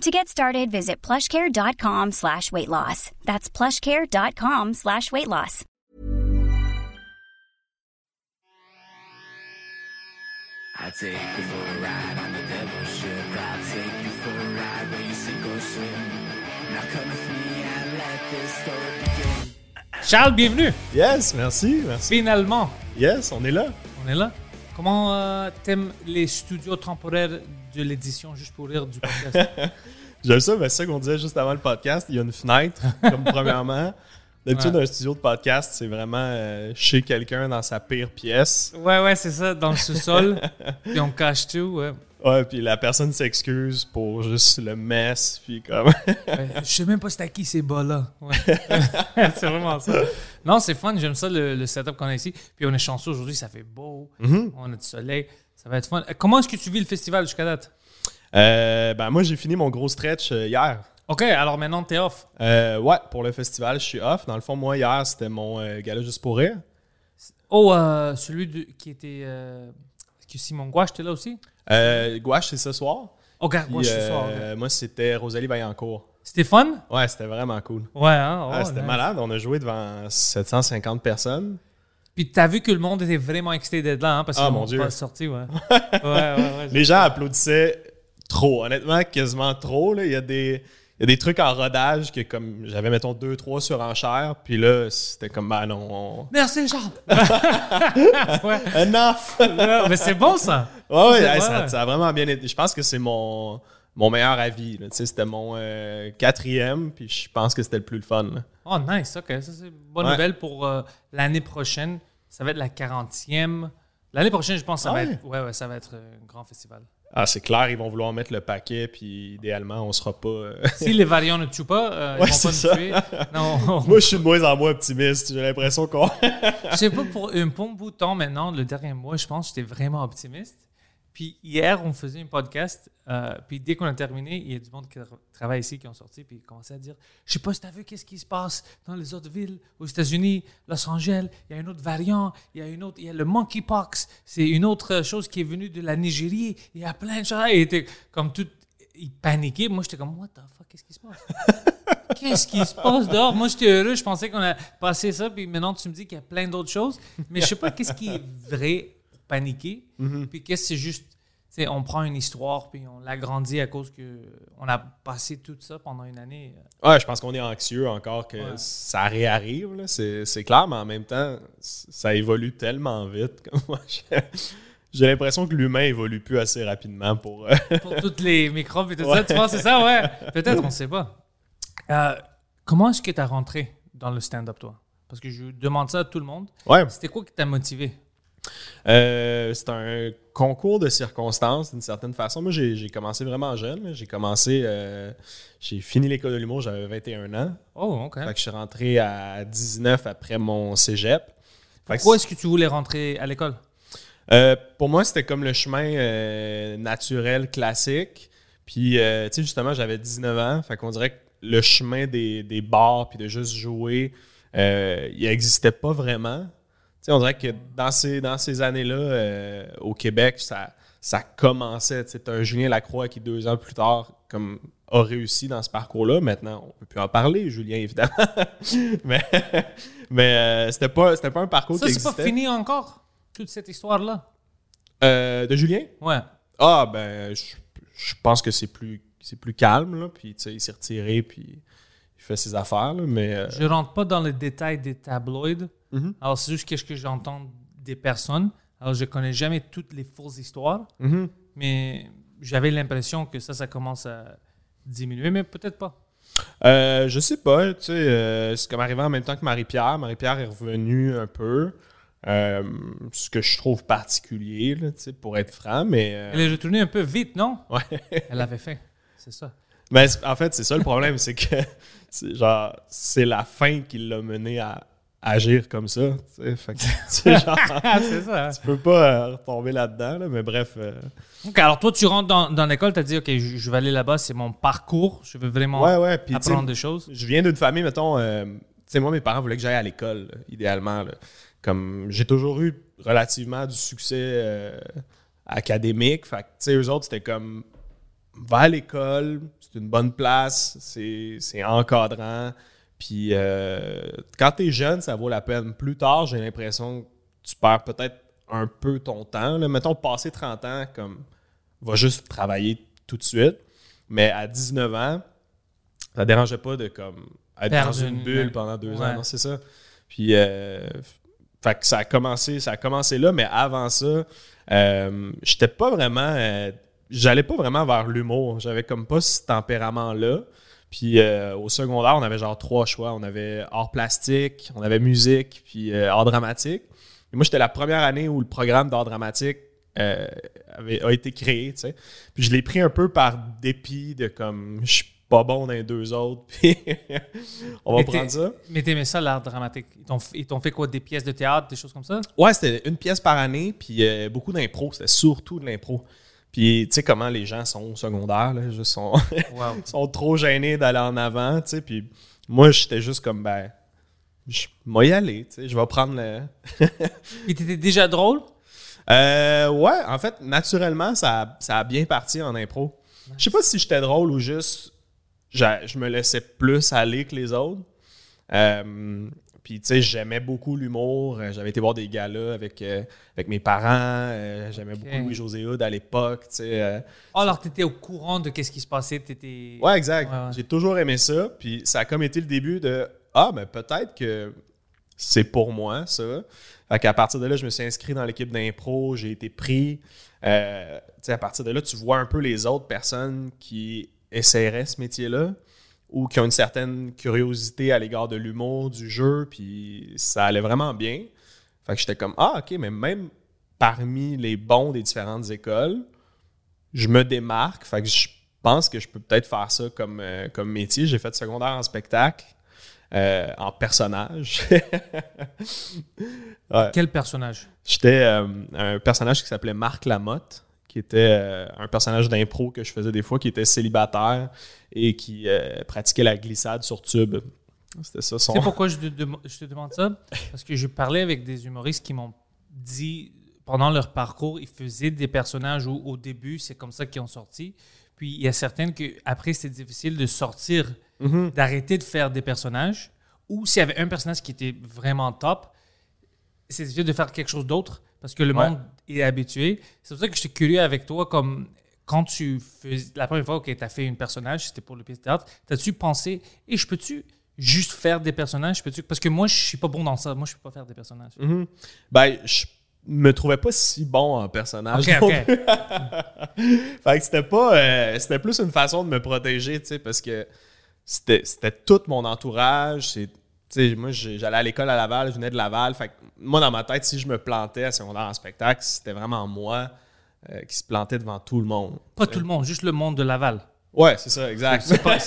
To get started, visit plushcare.com slash weight loss. That's plushcare.com slash weight loss. I take you for a ride on the devil's ship. I'll take you for a ride where you sink or swim. Now come with me and let this story begin. Charles, bienvenue. Yes, merci, merci. Finalement, Yes, on est là. on est là. Comment euh, t'aimes les studios temporaires de l'édition juste pour rire du podcast? J'aime ça, mais c'est ça qu'on disait juste avant le podcast. Il y a une fenêtre, comme premièrement. D'habitude, Ouais. un studio de podcast, c'est vraiment euh, chez quelqu'un dans sa pire pièce. ouais, ouais, c'est ça, dans le sous-sol. Puis on cache tout, ouais. Ouais, puis la personne s'excuse pour juste le mess, puis comme... Ouais, Je sais même pas c'est à qui ces bas-là. Ouais. c'est vraiment ça. Non, c'est fun, j'aime ça le, le setup qu'on a ici. Puis on est chanceux aujourd'hui, ça fait beau, Mhm. on a du soleil, ça va être fun. Euh, Comment est-ce que tu vis le festival jusqu'à date? Euh, ben moi, j'ai fini mon gros stretch euh, hier. Ok, alors maintenant t'es off. Euh, ouais, pour le festival, je suis off. Dans le fond, moi, hier, c'était mon euh, gala juste pour rire. Oh, celui de- qui était. Que Simon Gouache était là aussi? Gouache, c'est ce soir. Puis, Gouache ce soir. ok. moi, c'était Rosalie Vaillancourt. C'était fun? Ouais, c'était vraiment cool. Ouais, hein? Ah, oh, c'était nice. malade. On a joué devant 750 personnes. Puis t'as vu que le monde était vraiment excité d'être là, hein? Parce Ah, mon n'ont Dieu. pas sorti, ouais. ouais, ouais, ouais. Les gens applaudissaient trop, honnêtement, quasiment trop. là. Il y a des. Il y a des trucs en rodage que comme j'avais mettons deux trois surenchères puis là c'était comme ben non on- Merci, ouais. enough mais c'est bon, ça! ouais, ouais, ça, ouais. ça a vraiment bien été je pense que c'est mon mon meilleur avis c'était mon euh, quatrième puis je pense que c'était le plus le fun là. Oh, nice, ok. Ça, c'est une bonne Ouais. nouvelle pour euh, l'année prochaine. Ça va être la 40e. L'année prochaine, je pense que ça, Ah va être, ouais, ouais, ça va être euh, un grand festival. ah c'est clair ils vont vouloir mettre le paquet puis idéalement on sera pas euh, Si les variants ne tuent pas, euh, Ouais, ils vont pas nous tuer. Non, moi je suis de moins en moins optimiste j'ai l'impression qu'on Je sais pas, pour un bon bout de temps maintenant, le dernier mois, je pense que j'étais vraiment optimiste. Puis hier, on faisait un podcast, euh, puis dès qu'on a terminé, il y a du monde qui tra- travaille ici qui ont sorti, puis ils commençaient à dire Je sais pas si tu as vu qu'est-ce qui se passe dans les autres villes, aux États-Unis, Los Angeles, il y a un autre variant, il y a une autre, il y a le monkeypox, c'est une autre chose qui est venue de la Nigérie, il y a plein de choses. Il était comme tout, il paniquait. Moi, j'étais comme What the fuck, qu'est-ce qui se passe? Qu'est-ce qui se passe dehors? Moi, j'étais heureux. Je pensais qu'on a passé ça. Puis maintenant, tu me dis qu'il y a plein d'autres choses. Mais je sais pas qu'est-ce qui est vrai paniquer. Puis qu'est-ce que c'est juste. on prend une histoire puis on l'agrandit à cause que on a passé tout ça pendant une année. Ouais, je pense qu'on est anxieux encore que Ouais. ça réarrive, c'est, clair, mais en même temps, ça évolue tellement vite. j'ai, l'impression que l'humain évolue plus assez rapidement pour. euh, Pour toutes les microbes et tout ça. Tu penses que c'est ça? Ouais. Peut-être, on ne sait pas. Euh, comment est-ce que tu as rentré dans le stand-up, toi? Parce que je demande ça à tout le monde. Ouais. C'était quoi qui t'a motivé? Euh, c'est un concours de circonstances d'une certaine façon. Moi, j'ai, commencé vraiment jeune. J'ai commencé. euh, j'ai fini l'école de l'humour, j'avais 21 ans. Oh, OK. Fait que je suis rentré à 19 après mon cégep. Fait Pourquoi est-ce que tu voulais rentrer à l'école? Euh, pour moi, c'était comme le chemin naturel, classique. Puis, euh, tu sais, justement, j'avais 19 ans. Fait qu'on dirait que le chemin des, des bars puis de juste jouer, il n'existait pas vraiment. On dirait que dans ces, dans ces années-là, euh, au Québec, ça, ça commençait. T'as un Julien Lacroix qui, deux ans plus tard, comme a réussi dans ce parcours-là. Maintenant, on peut plus en parler, Julien, évidemment. mais mais euh, c'était pas, pas un parcours Ça, qui c'est pas fini encore, toute cette histoire-là? Euh, de Julien? Ouais. Ah, ben, je, je pense que c'est plus, c'est plus calme, là. Puis, tu sais, il s'est retiré, puis il fait ses affaires, là. Mais, euh, Je rentre pas dans les détails des tabloïds. Mhm. Alors, c'est juste qu'est-ce que j'entends des personnes. Alors, je connais jamais toutes les fausses histoires, mhm. mais j'avais l'impression que ça, ça commence à diminuer, mais peut-être pas. Euh, je sais pas, tu sais, euh, c'est comme arrivé en même temps que Marie-Pierre. Marie-Pierre est revenue un peu. Euh, ce que je trouve particulier, là, tu sais, pour être franc, mais. euh, Elle est retournée un peu vite, non? ouais. Elle avait fait. C'est ça. Mais c'est- en fait, c'est ça le problème, c'est que c'est genre c'est la fin qui l'a mené à, agir comme ça. tu sais. Fait que, tu sais, genre, c'est ça. tu peux pas euh, retomber là-dedans, là, mais bref. euh, Ok, alors toi, tu rentres dans, dans l'école, tu as dit, OK, je, je vais aller là-bas, c'est mon parcours, je veux vraiment ouais, ouais. Apprendre des choses. je viens d'une famille, mettons, euh, tu sais, moi, mes parents voulaient que j'aille à l'école, là, idéalement. là. Comme j'ai toujours eu relativement du succès euh, académique. Fait que, tu sais, eux autres, c'était comme, va à l'école, c'est une bonne place, c'est c'est encadrant. Puis euh, quand t'es jeune, ça vaut la peine. Plus tard, j'ai l'impression que tu perds peut-être un peu ton temps. Là. Mettons, passer 30 ans, comme, va juste travailler tout de suite. Mais à 19 ans, ça dérangeait pas de comme être Perdre dans une une- bulle pendant deux Ouais. ans. C'est ça. Puis, euh, fait que ça a commencé, ça a commencé là, mais avant ça, euh, j'étais pas vraiment, euh, j'allais pas vraiment vers l'humour. J'avais comme pas ce tempérament-là. Puis euh, au secondaire, on avait genre trois choix. On avait art plastique, on avait musique, puis euh, art dramatique. Et moi, j'étais la première année où le programme d'art dramatique euh, avait, a été créé, tu sais. Puis je l'ai pris un peu par dépit de comme, je suis pas bon dans les deux autres, puis on va Mais prendre ça. Mais t'aimais ça, l'art dramatique? Ils t'ont, ils t'ont fait quoi, des pièces de théâtre, des choses comme ça? Ouais, c'était une pièce par année, puis beaucoup d'impro. C'était surtout de l'impro. Puis tu sais comment les gens sont au secondaire, là, juste sont, Wow. sont trop gênés d'aller en avant, tu sais. Puis moi, j'étais juste comme, ben, je vais y aller, tu sais. Je vais prendre le... Puis t'étais déjà drôle? Euh, ouais, en fait, naturellement, ça, a- ça a bien parti en impro. Je sais pas si j'étais drôle ou juste je me laissais plus aller que les autres. Euh, puis, tu sais, j'aimais beaucoup l'humour. Euh, J'avais été voir des galas avec, euh, avec mes parents. Euh, j'aimais beaucoup Louis-José Hood à l'époque, tu sais. euh. Oh, alors t'étais au courant de qu'est-ce qui se passait, t'étais... Ouais, exact. Ouais, ouais. J'ai toujours aimé ça. Puis, ça a comme été le début de Ah, mais peut-être que c'est pour moi, ça. Fait qu'à partir de là, je me suis inscrit dans l'équipe d'impro, j'ai été pris. Tu sais, à partir de là, tu vois un peu les autres personnes qui essaieraient ce métier-là ou qui ont une certaine curiosité à l'égard de l'humour, du jeu, puis ça allait vraiment bien. Fait que j'étais comme Ah, ok, mais même parmi les bons des différentes écoles, je me démarque. Fait que je pense que je peux peut-être faire ça comme, euh, comme métier. J'ai fait secondaire en spectacle, euh, en personnage. Ouais. Quel personnage? J'étais euh, un personnage qui s'appelait Marc Lamotte, qui était euh, un personnage d'impro que je faisais des fois, qui était célibataire et qui euh, pratiquait la glissade sur tube. C'était ça son. Tu sais pourquoi je te, dem- je te demande ça? Parce que j'ai parlé avec des humoristes qui m'ont dit, pendant leur parcours, ils faisaient des personnages où, au début, c'est comme ça qu'ils ont sorti. Puis il y a certaines que après c'est difficile de sortir, Mhm. d'arrêter de faire des personnages. Ou s'il y avait un personnage qui était vraiment top, c'est difficile de faire quelque chose d'autre parce que le Ouais. monde est habitué. C'est pour ça que j'étais curieux avec toi, comme quand tu fais la première fois que tu as fait un personnage, c'était pour le pièce de théâtre, t'as-tu pensé, et je peux-tu juste faire des personnages? Peux-tu... Parce que moi, je suis pas bon dans ça. Moi, je peux pas faire des personnages. Mhm. Ben, je me trouvais pas si bon en personnage. Ok, non ok. plus. fait que c'était pas. euh, c'était plus une façon de me protéger, tu sais, parce que c'était c'était tout mon entourage. Sais, moi, j'allais à l'école à Laval, je venais de Laval. Fait que moi, dans ma tête, si je me plantais à secondaire en spectacle, c'était vraiment moi euh, qui se plantait devant tout le monde. Pas tout le monde, juste le monde de Laval. Ouais, c'est ça, exact. C'est pas,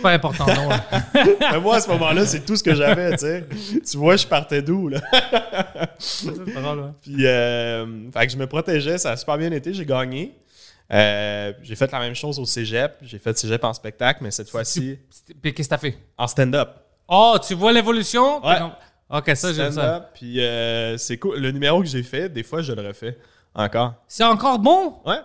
pas important, non. Mais moi, à ce moment-là, c'est tout ce que j'avais, tu sais. Tu vois, je partais d'où, là? Ouais. Puis, euh, fait que je me protégeais, ça a super bien été, j'ai gagné. Euh, j'ai fait la même chose au cégep. J'ai fait cégep en spectacle, mais cette fois-ci Puis qu'est-ce que t'as fait? en stand-up. Oh, tu vois l'évolution? Ouais. Ok, ça, j'aime ça. Puis, euh, c'est cool. Le numéro que j'ai fait, des fois, je le refais encore. C'est encore bon? Ouais.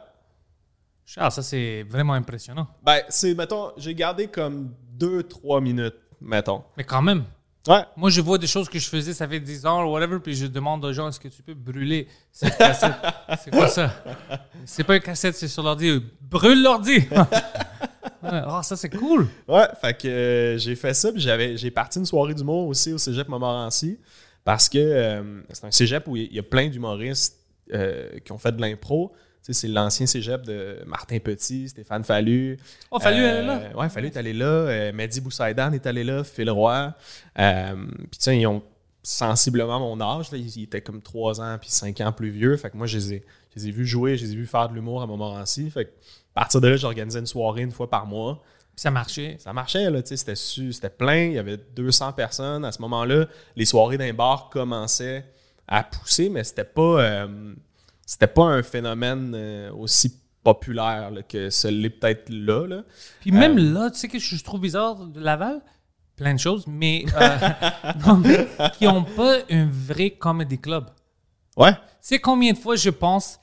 Charles, ça, c'est vraiment impressionnant. Ben, c'est, mettons, j'ai gardé comme 2-3 minutes, mettons. Mais quand même, Ouais. moi, je vois des choses que je faisais, ça fait 10 ans, ou whatever, puis je demande aux gens, est-ce que tu peux brûler cette cassette? c'est quoi ça? C'est pas une cassette, c'est sur l'ordi. Brûle l'ordi! Oh, ça, c'est cool! Ouais, fait que euh, j'ai fait ça, puis j'avais, j'ai parti une soirée d'humour aussi au cégep Montmorency, parce que euh, c'est un cégep où il y a plein d'humoristes euh, qui ont fait de l'impro. Tu sais, c'est l'ancien cégep de Martin Petit, Stéphane Fallu. Oh, Fallu, Euh, elle est là? Ouais, Fallu est allé là. Euh, Mehdi Boussaïdan est allé là. Phil Roy. Euh, puis tu sais, ils ont sensiblement mon âge. Là. Ils, ils étaient comme 3 ans puis 5 ans plus vieux. Fait que moi, je les ai, je les ai vus jouer, je les ai vus faire de l'humour à Montmorency. Fait que à partir de là, j'organisais une soirée une fois par mois. Ça marchait. Ça marchait, là, tu sais, c'était, plein, il y avait 200 personnes. À ce moment-là, les soirées d'un bar commençaient à pousser, mais c'était pas, euh, c'était pas un phénomène euh, aussi populaire là, que ce l'est peut-être là. là. Puis même Euh, là, tu sais que je trouve bizarre de Laval? Plein de choses, mais, non, mais qui n'ont pas un vrai comedy club. Ouais, Tu sais combien de fois je pense,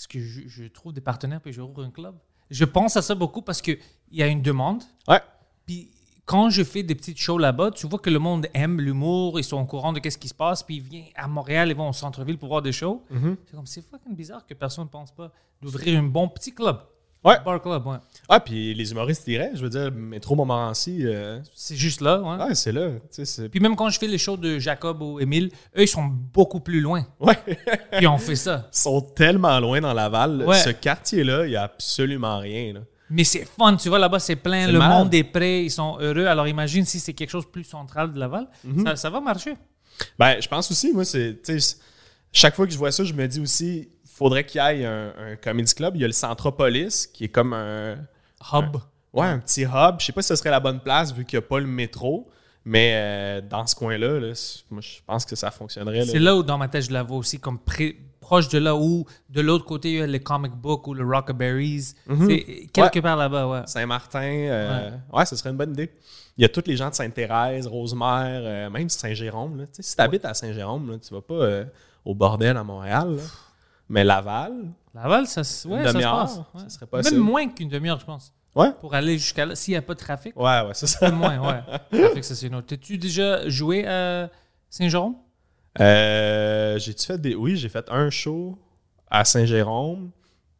parce que je, je trouve des partenaires puis je rouvre un club. Je pense à ça beaucoup parce qu'il y a une demande. ouais, Puis quand je fais des petites shows là-bas, tu vois que le monde aime l'humour, ils sont au courant de qu'est-ce qui se passe, puis ils viennent à Montréal, ils vont au centre-ville pour voir des shows. C'est comme, c'est fucking bizarre que personne ne pense pas d'ouvrir un bon petit club. Ouais. Bar club, ouais. Ah, puis les humoristes iraient, je veux dire, Métro Montmorency, euh, C'est juste là, ouais. ouais, c'est là. Puis même quand je fais les shows de Jacob ou Émile, eux, ils sont beaucoup plus loin. Ouais, Puis on fait ça. ils sont tellement loin dans Laval. Ouais. Ce quartier-là, il n'y a absolument rien. là. Mais c'est fun, tu vois, là-bas, c'est plein, le monde est prêt, ils sont heureux. Alors imagine si c'est quelque chose de plus central de Laval, Mhm. ça, ça va marcher. Ben, je pense aussi, moi, c'est. Chaque fois que je vois ça, je me dis aussi, faudrait qu'il y ait un, un comedy club. Il y a le Centropolis, qui est comme un. Hub. Ouais, un petit hub. Je sais pas si ce serait la bonne place vu qu'il n'y a pas le métro. Mais euh, dans ce coin-là, là, moi, je pense que ça fonctionnerait. C'est là où, dans ma tête, je la vois aussi comme proche de là où, de l'autre côté, il y a les comic books ou le Rockaberries. C'est quelque Ouais. part là-bas, ouais. Saint-Martin. euh, ouais. ce serait une bonne idée. Il y a tous les gens de Sainte-Thérèse, Rosemère, euh, même Saint-Jérôme. Si tu habites à Saint-Jérôme, tu vas pas euh, au bordel à Montréal. là. Mais Laval, Laval, ça, se- ouais, Une ça se demi-heure, passe. ça serait possible. Même moins qu'une demi-heure, je pense. ouais. Pour aller jusqu'à là, s'il n'y a pas de trafic. Ouais, ouais, c'est ça. Peu moins, ouais. Trafic, ça, c'est une autre. T'as-tu déjà joué à Saint-Jérôme? Euh, J'ai-tu fait des. Oui, j'ai fait un show à Saint-Jérôme.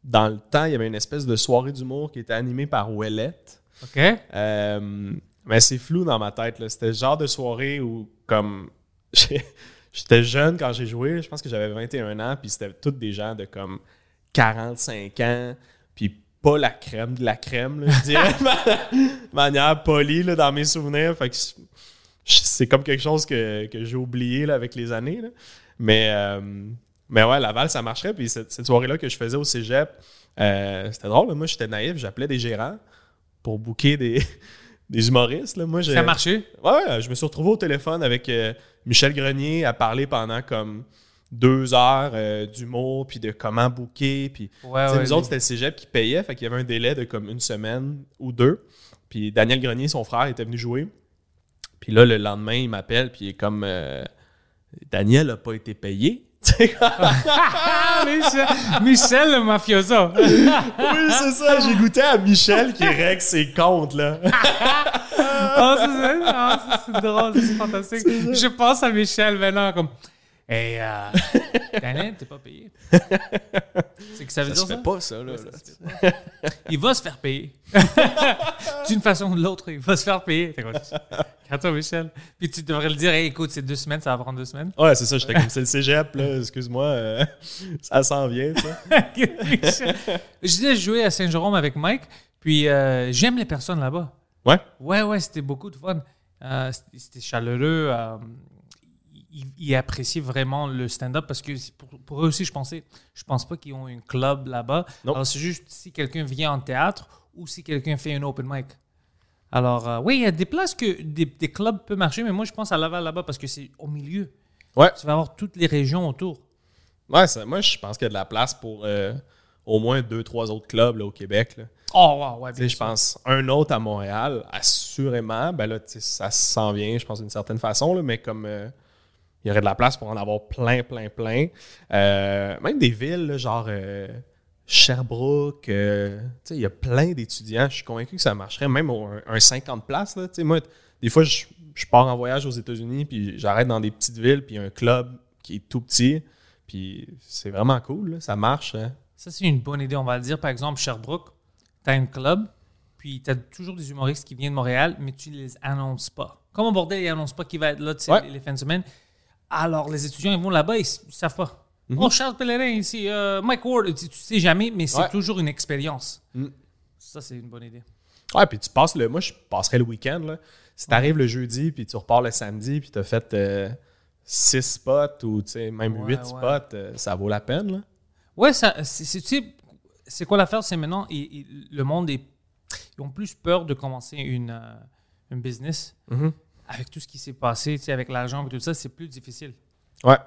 Dans le temps, il y avait une espèce de soirée d'humour qui était animée par Ouellette. OK. Euh, mais c'est flou dans ma tête. là. C'était le genre de soirée où, comme. J'étais jeune quand j'ai joué. Je pense que j'avais 21 ans. Puis c'était tous des gens de comme 45 ans. Puis pas la crème de la crème, je dirais. de manière polie là, dans mes souvenirs. Fait que c'est comme quelque chose que, que j'ai oublié là, avec les années. Mais, euh, mais ouais, Laval, ça marcherait. Puis cette, soirée-là que je faisais au cégep, euh, c'était drôle. Moi, j'étais naïf. J'appelais des gérants pour booker des, des humoristes. Là. Moi, j'ai- Ça a marché? Ouais, je me suis retrouvé au téléphone avec euh, Michel Grenier à parler pendant comme deux heures euh, d'humour, puis de comment booker. Puis, Ouais, tu sais, ouais. nous autres, c'était le cégep qui payait, fait qu'il y avait un délai de comme une semaine ou deux. Puis Daniel Grenier, son frère, était venu jouer. Puis là, le lendemain, il m'appelle, puis il est comme euh, Daniel n'a pas été payé. Tu sais, Michel, Michel le mafioso. oui, c'est ça. J'ai goûté à Michel qui règle ses comptes, là. Oh, c'est drôle, c'est fantastique. Je pense à Michel maintenant comme Hey, euh, Daniel, t'es pas payé. C'est que ça veut Ça se dire fait ça? pas, ça, là. Ça là. se fait pas. Il va se faire payer. D'une façon ou de l'autre, il va se faire payer. Calme-toi, Michel. Puis tu devrais le dire, hey, écoute, c'est deux semaines, ça va prendre deux semaines. Ouais, c'est ça. J'étais comme, c'est le cégep, là. Excuse-moi. euh, ça s'en vient, ça. Je jouais à Saint-Jérôme avec Mike, puis euh, j'aime les personnes là-bas. Ouais. Ouais, ouais, c'était beaucoup de fun. Euh, c'était chaleureux. Ils, ils appréciaient vraiment le stand-up parce que pour, pour eux aussi, je pensais, je pense pas qu'ils ont un club là-bas. Alors, c'est juste si quelqu'un vient en théâtre ou si quelqu'un fait un open mic. Alors, euh, oui, il y a des places que des, des clubs peuvent marcher, mais moi, je pense à Laval là-bas parce que c'est au milieu. Ouais. Tu vas avoir toutes les régions autour. Ouais, ça- moi, je pense qu'il y a de la place pour euh, au moins deux, trois autres clubs là, au Québec. Là. Oh, wow, ouais, je pense un autre à Montréal, assurément. Ben là, ça s'en vient, je pense, d'une certaine façon, là, mais comme euh, il y aurait de la place pour en avoir plein, plein, plein. Euh, même des villes, là, genre euh, Sherbrooke, euh, il y a plein d'étudiants. Je suis convaincu que ça marcherait, même un, un 50 places. Là, moi, des fois, je, je pars en voyage aux États-Unis, puis j'arrête dans des petites villes, puis il y a un club qui est tout petit. Puis c'est vraiment cool, là, ça marche. hein. Ça, c'est une bonne idée. On va le dire, par exemple, Sherbrooke, tu as un club, puis tu as toujours des humoristes qui viennent de Montréal, mais tu les annonces pas. Comme au bordel, ils annoncent pas qui va être là Ouais. les fins de semaine. Alors, les étudiants, ils vont là-bas, ils, ils savent pas. Mhm. Oh, Charles Pellerin ici, euh, Mike Ward, tu, tu sais jamais, mais c'est Ouais. toujours une expérience. Mm. Ça, c'est une bonne idée. Ouais, puis tu passes le. Moi, je passerais le week-end. Là. Si t'arrives le jeudi, puis tu repars le samedi, puis t'as fait euh, six spots ou tu même Ouais, huit ouais. spots, euh, ça vaut la peine. Là. Ouais, ça, c'est, c'est- tu sais, c'est quoi l'affaire? C'est maintenant, il- il- le monde est. Ils ont plus peur de commencer une, une business. Mhm. Avec tout ce qui s'est passé, tu sais, avec l'argent et tout ça, c'est plus difficile. Ouais,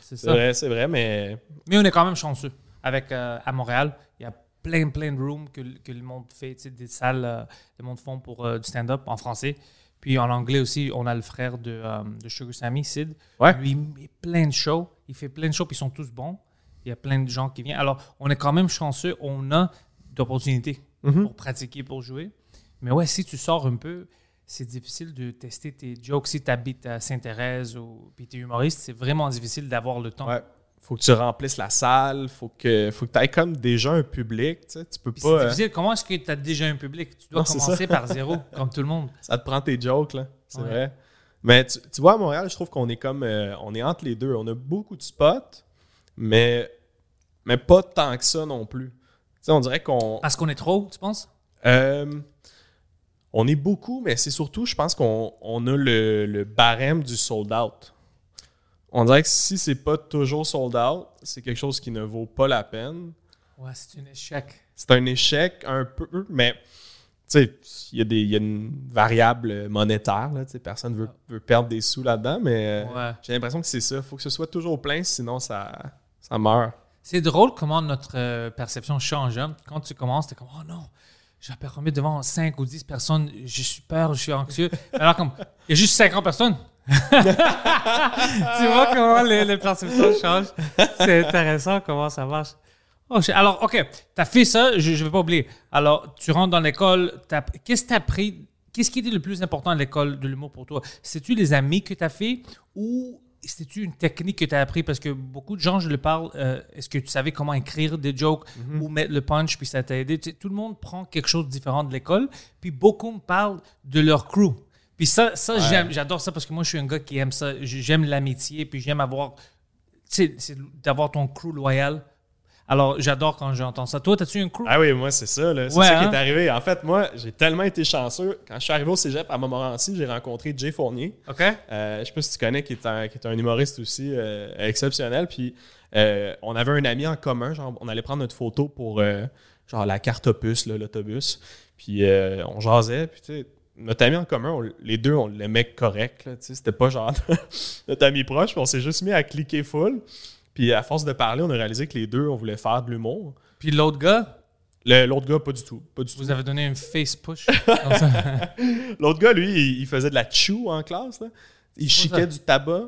C'est ça. vrai, c'est vrai, mais Mais on est quand même chanceux. Avec, euh, à Montréal, il y a plein, plein de rooms que, que le monde fait, tu sais, des salles, euh, le monde font pour euh, du stand-up en français. Puis en anglais aussi, on a le frère de, euh, de Sugar Sammy, Sid. Ouais. Lui, il met plein de shows. Il fait plein de shows, puis ils sont tous bons. Il y a plein de gens qui viennent. Alors, on est quand même chanceux. On a d'opportunités Mhm. pour pratiquer, pour jouer. Mais ouais, si tu sors un peu, c'est difficile de tester tes jokes. Si tu habites à Sainte-Thérèse ou puis tu es humoriste, c'est vraiment difficile d'avoir le temps. ouais. Faut que tu remplisses la salle, faut que faut que tu aies comme déjà un public, tu sais, tu peux Puis pas c'est euh, difficile. Comment est-ce que tu as déjà un public? Tu dois Non, commencer par zéro, comme tout le monde. ça te prend tes jokes là, c'est Ouais. vrai. Mais tu, tu vois à Montréal, je trouve qu'on est comme euh, on est entre les deux, on a beaucoup de spots, mais mais pas tant que ça non plus. Tu sais, on dirait qu'on Parce qu'on est trop, tu penses? Euh, on est beaucoup, mais c'est surtout, je pense qu'on on a le, le barème du sold out. On dirait que si c'est pas toujours sold out, c'est quelque chose qui ne vaut pas la peine. Ouais, c'est un échec. C'est un échec un peu, mais tu sais, il y, a y une variable monétaire. Là, tu sais, personne veut, veut perdre des sous là-dedans, mais Ouais. j'ai l'impression que c'est ça. Il faut que ce soit toujours plein, sinon ça, ça meurt. C'est drôle comment notre euh, perception change. hein. Quand tu commences, tu es comme, oh non, je vais performer devant 5 ou 10 personnes, je suis peur, je suis anxieux. Alors, comme, il y a juste 50 personnes. tu vois comment les, perceptions changent. C'est intéressant comment ça marche. Oh, alors, OK, tu as fait ça, je ne vais pas oublier. Alors, tu rentres dans l'école, qu'est-ce que tu as appris? Qu'est-ce qui était le plus important à l'école de l'humour pour toi? C'est-tu les amis que tu as fait ou c'était-tu une technique que tu as appris? Parce que beaucoup de gens, je le parle, euh, est-ce que tu savais comment écrire des jokes ou mettre le punch, puis ça t'a aidé? Tu sais, tout le monde prend quelque chose de différent de l'école, puis beaucoup me parlent de leur crew. Puis ça, ça j'adore ça parce que moi, je suis un gars qui aime ça. J'aime l'amitié, puis j'aime avoir, tu sais, c'est d'avoir ton crew loyal. Alors, j'adore quand j'entends ça. Toi, as-tu un crew? Ah oui, moi, c'est ça. là. C'est Ouais, ça qui hein? est arrivé. En fait, moi, j'ai tellement été chanceux. Quand je suis arrivé au cégep à Montmorency, j'ai rencontré Jay Fournier. OK? Euh, je sais pas si tu connais, qui est un, qui est un humoriste aussi euh, exceptionnel. Puis euh, on avait un ami en commun. Genre, on allait prendre notre photo pour euh, genre la carte opus, là, l'autobus. Puis on jasait. Puis tu sais, notre ami en commun, on- les deux, on l'aimait correct. là, tu sais, C'était pas genre notre ami proche. Puis on s'est juste mis à cliquer full. Puis à force de parler, on a réalisé que les deux, on voulait faire de l'humour. Puis l'autre gars, Le- L'autre gars, pas du tout. Pas du tout. vous avez donné une face push. L'autre gars, lui, il, il faisait de la chew en classe. là. Il chiquait ça? du tabac.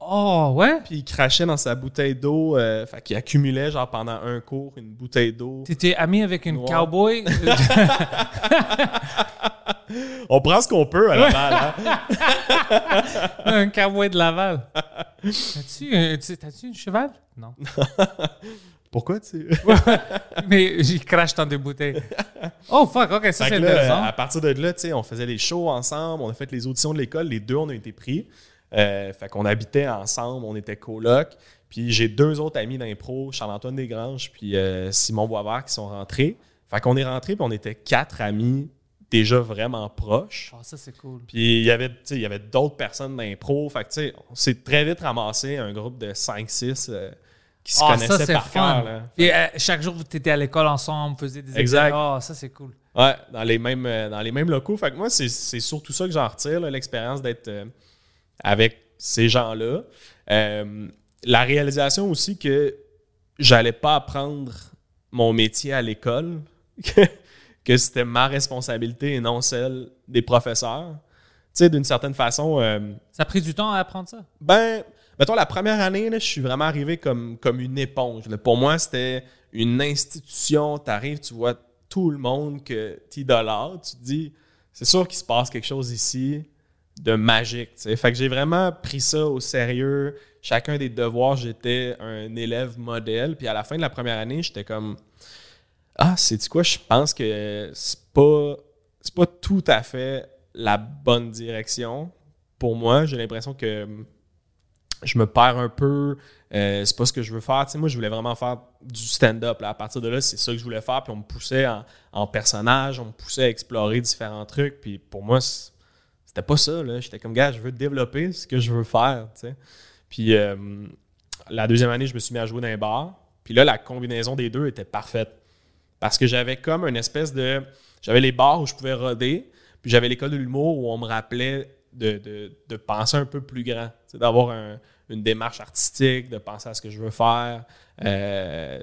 Oh, ouais? Puis il crachait dans sa bouteille d'eau. euh, fait qu'il accumulait, genre, pendant un cours, une bouteille d'eau. T'étais ami avec une cowboy? On prend ce qu'on peut à Laval. hein. un cowboy de Laval. T'as-tu tu- t'as-tu un cheval? Non. Pourquoi, tu? Mais j'y crache dans des bouteilles. Oh, fuck, OK, ça c'est intéressant. à partir de là, on faisait des shows ensemble, on a fait les auditions de l'école, les deux, on a été pris. Euh, fait qu'on habitait ensemble, on était coloc. Puis j'ai deux autres amis d'impro, Charles-Antoine Desgranges puis euh, Simon Boisvert qui sont rentrés. Fait qu'on est rentrés, puis on était quatre amis déjà vraiment proches. Oh, ça c'est cool. Puis il y avait, il y avait d'autres personnes d'impro. Fait que, tu sais, on s'est très vite ramassé un groupe de 5-6 euh, qui se Ah, connaissaient ça par fun. cœur. là. Puis euh, chaque jour, vous étiez à l'école ensemble, vous faisiez des Exact. Oh, ça c'est cool. Ouais, dans les mêmes, euh, dans les mêmes locaux. Fait que moi, c'est c'est surtout ça que j'en retire, là, l'expérience d'être euh, avec ces gens-là. Euh, la réalisation aussi que j'allais pas apprendre mon métier à l'école, que, c'était ma responsabilité et non celle des professeurs. Tu sais, d'une certaine façon, euh, Ça a pris du temps à apprendre ça? ben, mettons, la première année, là, je suis vraiment arrivé comme, comme une éponge. là. Pour moi, c'était une institution. Tu arrives, tu vois tout le monde que tu idolâtres. Tu te dis, c'est sûr qu'il se passe quelque chose ici de magique. tu sais. Fait que j'ai vraiment pris ça au sérieux. Chacun des devoirs, j'étais un élève modèle. Puis à la fin de la première année, j'étais comme, ah, c'est quoi, je pense que c'est pas, pas tout à fait la bonne direction. Pour moi, j'ai l'impression que je me perds un peu. Euh, c'est pas ce que je veux faire. Moi, je voulais vraiment faire du stand-up. À partir de là, c'est ça que je voulais faire. Puis on me poussait en, personnage, on me poussait à explorer différents trucs. Puis pour moi, c'était pas ça. J'étais comme, gars, je veux développer ce que je veux faire. Puis euh, la deuxième année, je me suis mis à jouer dans un bar. Puis là, la combinaison des deux était parfaite. Parce que j'avais comme une espèce de. J'avais les bars où je pouvais roder, puis j'avais l'école de l'humour où on me rappelait de, de- de penser un peu plus grand, d'avoir un- une démarche artistique, de penser à ce que je veux faire. Euh,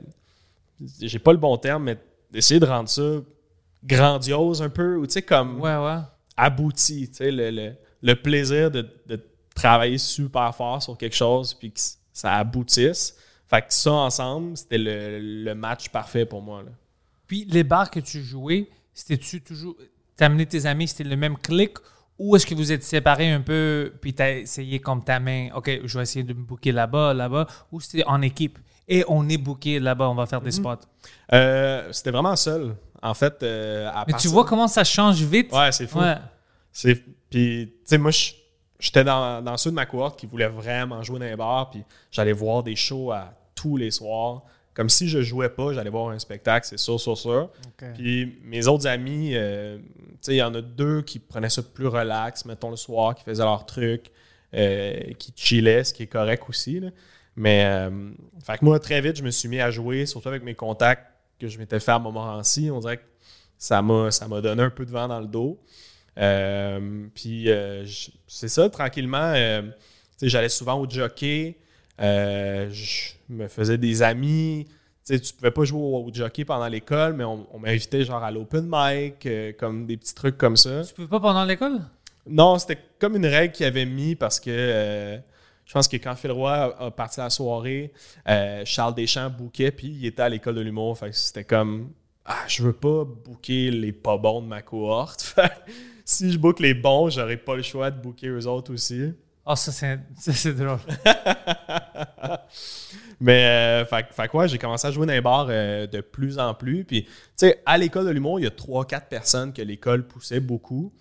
J'ai pas le bon terme, mais d'essayer de rendre ça grandiose un peu, ou tu sais, comme Ouais, ouais. abouti, tu sais, le, le- le plaisir de, de travailler super fort sur quelque chose puis que ça aboutisse. Fait que ça ensemble, c'était le, le match parfait pour moi. là. Puis les bars que tu jouais, c'était-tu toujours. T'as amené tes amis, c'était le même clic ou est-ce que vous êtes séparés un peu puis t'as essayé comme ta main, OK, je vais essayer de me booker là-bas, là-bas, ou c'était en équipe et on est booké là-bas, on va faire des spots? Euh, c'était vraiment seul. En fait, euh, à Mais tu vois comment ça change vite? Ouais, c'est fou. Ouais. Puis, tu sais, moi, j'étais dans, dans ceux de ma cohorte qui voulaient vraiment jouer dans les bars, puis j'allais voir des shows à tous les soirs. Comme si je jouais pas, j'allais voir un spectacle, c'est sûr, sûr, sûr. Puis mes autres amis, euh, tu sais, il y en a deux qui prenaient ça plus relax, mettons le soir, qui faisaient leur truc, euh, qui chillaient, ce qui est correct aussi. là. Mais, euh, fait que moi, très vite, je me suis mis à jouer, surtout avec mes contacts que je m'étais fait à Montmorency. On dirait que ça m'a, ça m'a donné un peu de vent dans le dos. Euh, puis euh, c'est ça, tranquillement. tu sais, j'allais souvent au jockey. Euh, je me faisais des amis. Tu sais, tu pouvais pas jouer au, au jockey pendant l'école, mais on, on m'invitait genre à l'open mic, euh, comme des petits trucs comme ça. Tu peux pas pendant l'école? Non, c'était comme une règle qu'ils avaient mis parce que euh, je pense que quand Phil Roy a, a parti à la soirée, Charles Deschamps bouquait, puis il était à l'école de l'humour. Fait que c'était comme Ah, je veux pas booker les pas bons de ma cohorte. Si je book les bons, j'aurais pas le choix de booker eux autres aussi. Oh, ça, c'est drôle. Mais, euh, fait, que ouais, j'ai commencé à jouer dans les bars euh, de plus en plus. Puis, tu sais, à l'école de l'humour, il y a 3-4 personnes que l'école poussait beaucoup.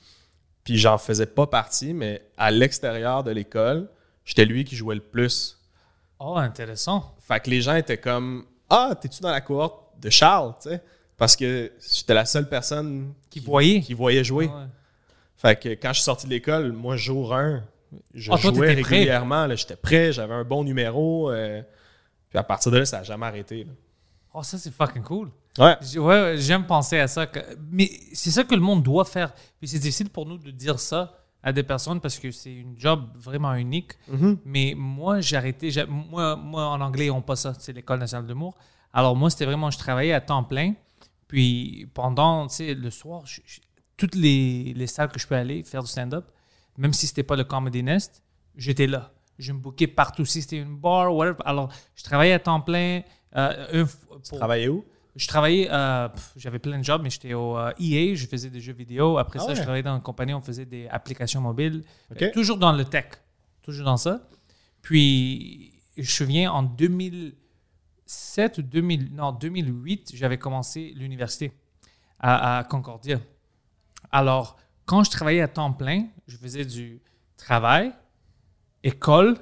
Puis, j'en faisais pas partie, mais à l'extérieur de l'école, j'étais lui qui jouait le plus. Oh, intéressant. Fait que les gens étaient comme Ah, t'es-tu dans la cohorte de Charles, tu sais? Parce que j'étais la seule personne Qui voyait. qui voyait jouer. Ouais. Fait que quand je suis sorti de l'école, moi, jour 1, je Ah, toi, jouais régulièrement. J'étais prêt, j'avais un bon numéro. euh, puis à partir de là, ça n'a jamais arrêté. là. Oh, ça, c'est fucking cool. Ouais. Ouais, j'aime penser à ça. que- mais c'est ça que le monde doit faire. Puis c'est difficile pour nous de dire ça à des personnes parce que c'est une job vraiment unique. Mhm. Mais moi, j'ai arrêté. Moi, moi, en anglais, ils n'ont pas ça. C'est l'École nationale de l'humour. Alors, moi, c'était vraiment, je travaillais à temps plein. Puis pendant, tu sais, le soir, je- je- toutes les, les salles que je peux aller faire du stand-up, même si c'était pas le Comedy Nest, j'étais là. Je me bookais partout. Si c'était une bar, whatever. Alors, je travaillais à temps plein. euh, pour- Travaillais où? je travaillais, euh, j'avais plein de jobs, mais j'étais au euh, EA, je faisais des jeux vidéo. Après Ah ça, ouais. je travaillais dans une compagnie, on faisait des applications mobiles. OK. Euh, toujours dans le tech, toujours dans ça. Puis, je me souviens, en 2007 ou 2000, non, 2008, j'avais commencé l'université à, à Concordia. Alors, quand je travaillais à temps plein, je faisais du travail, école,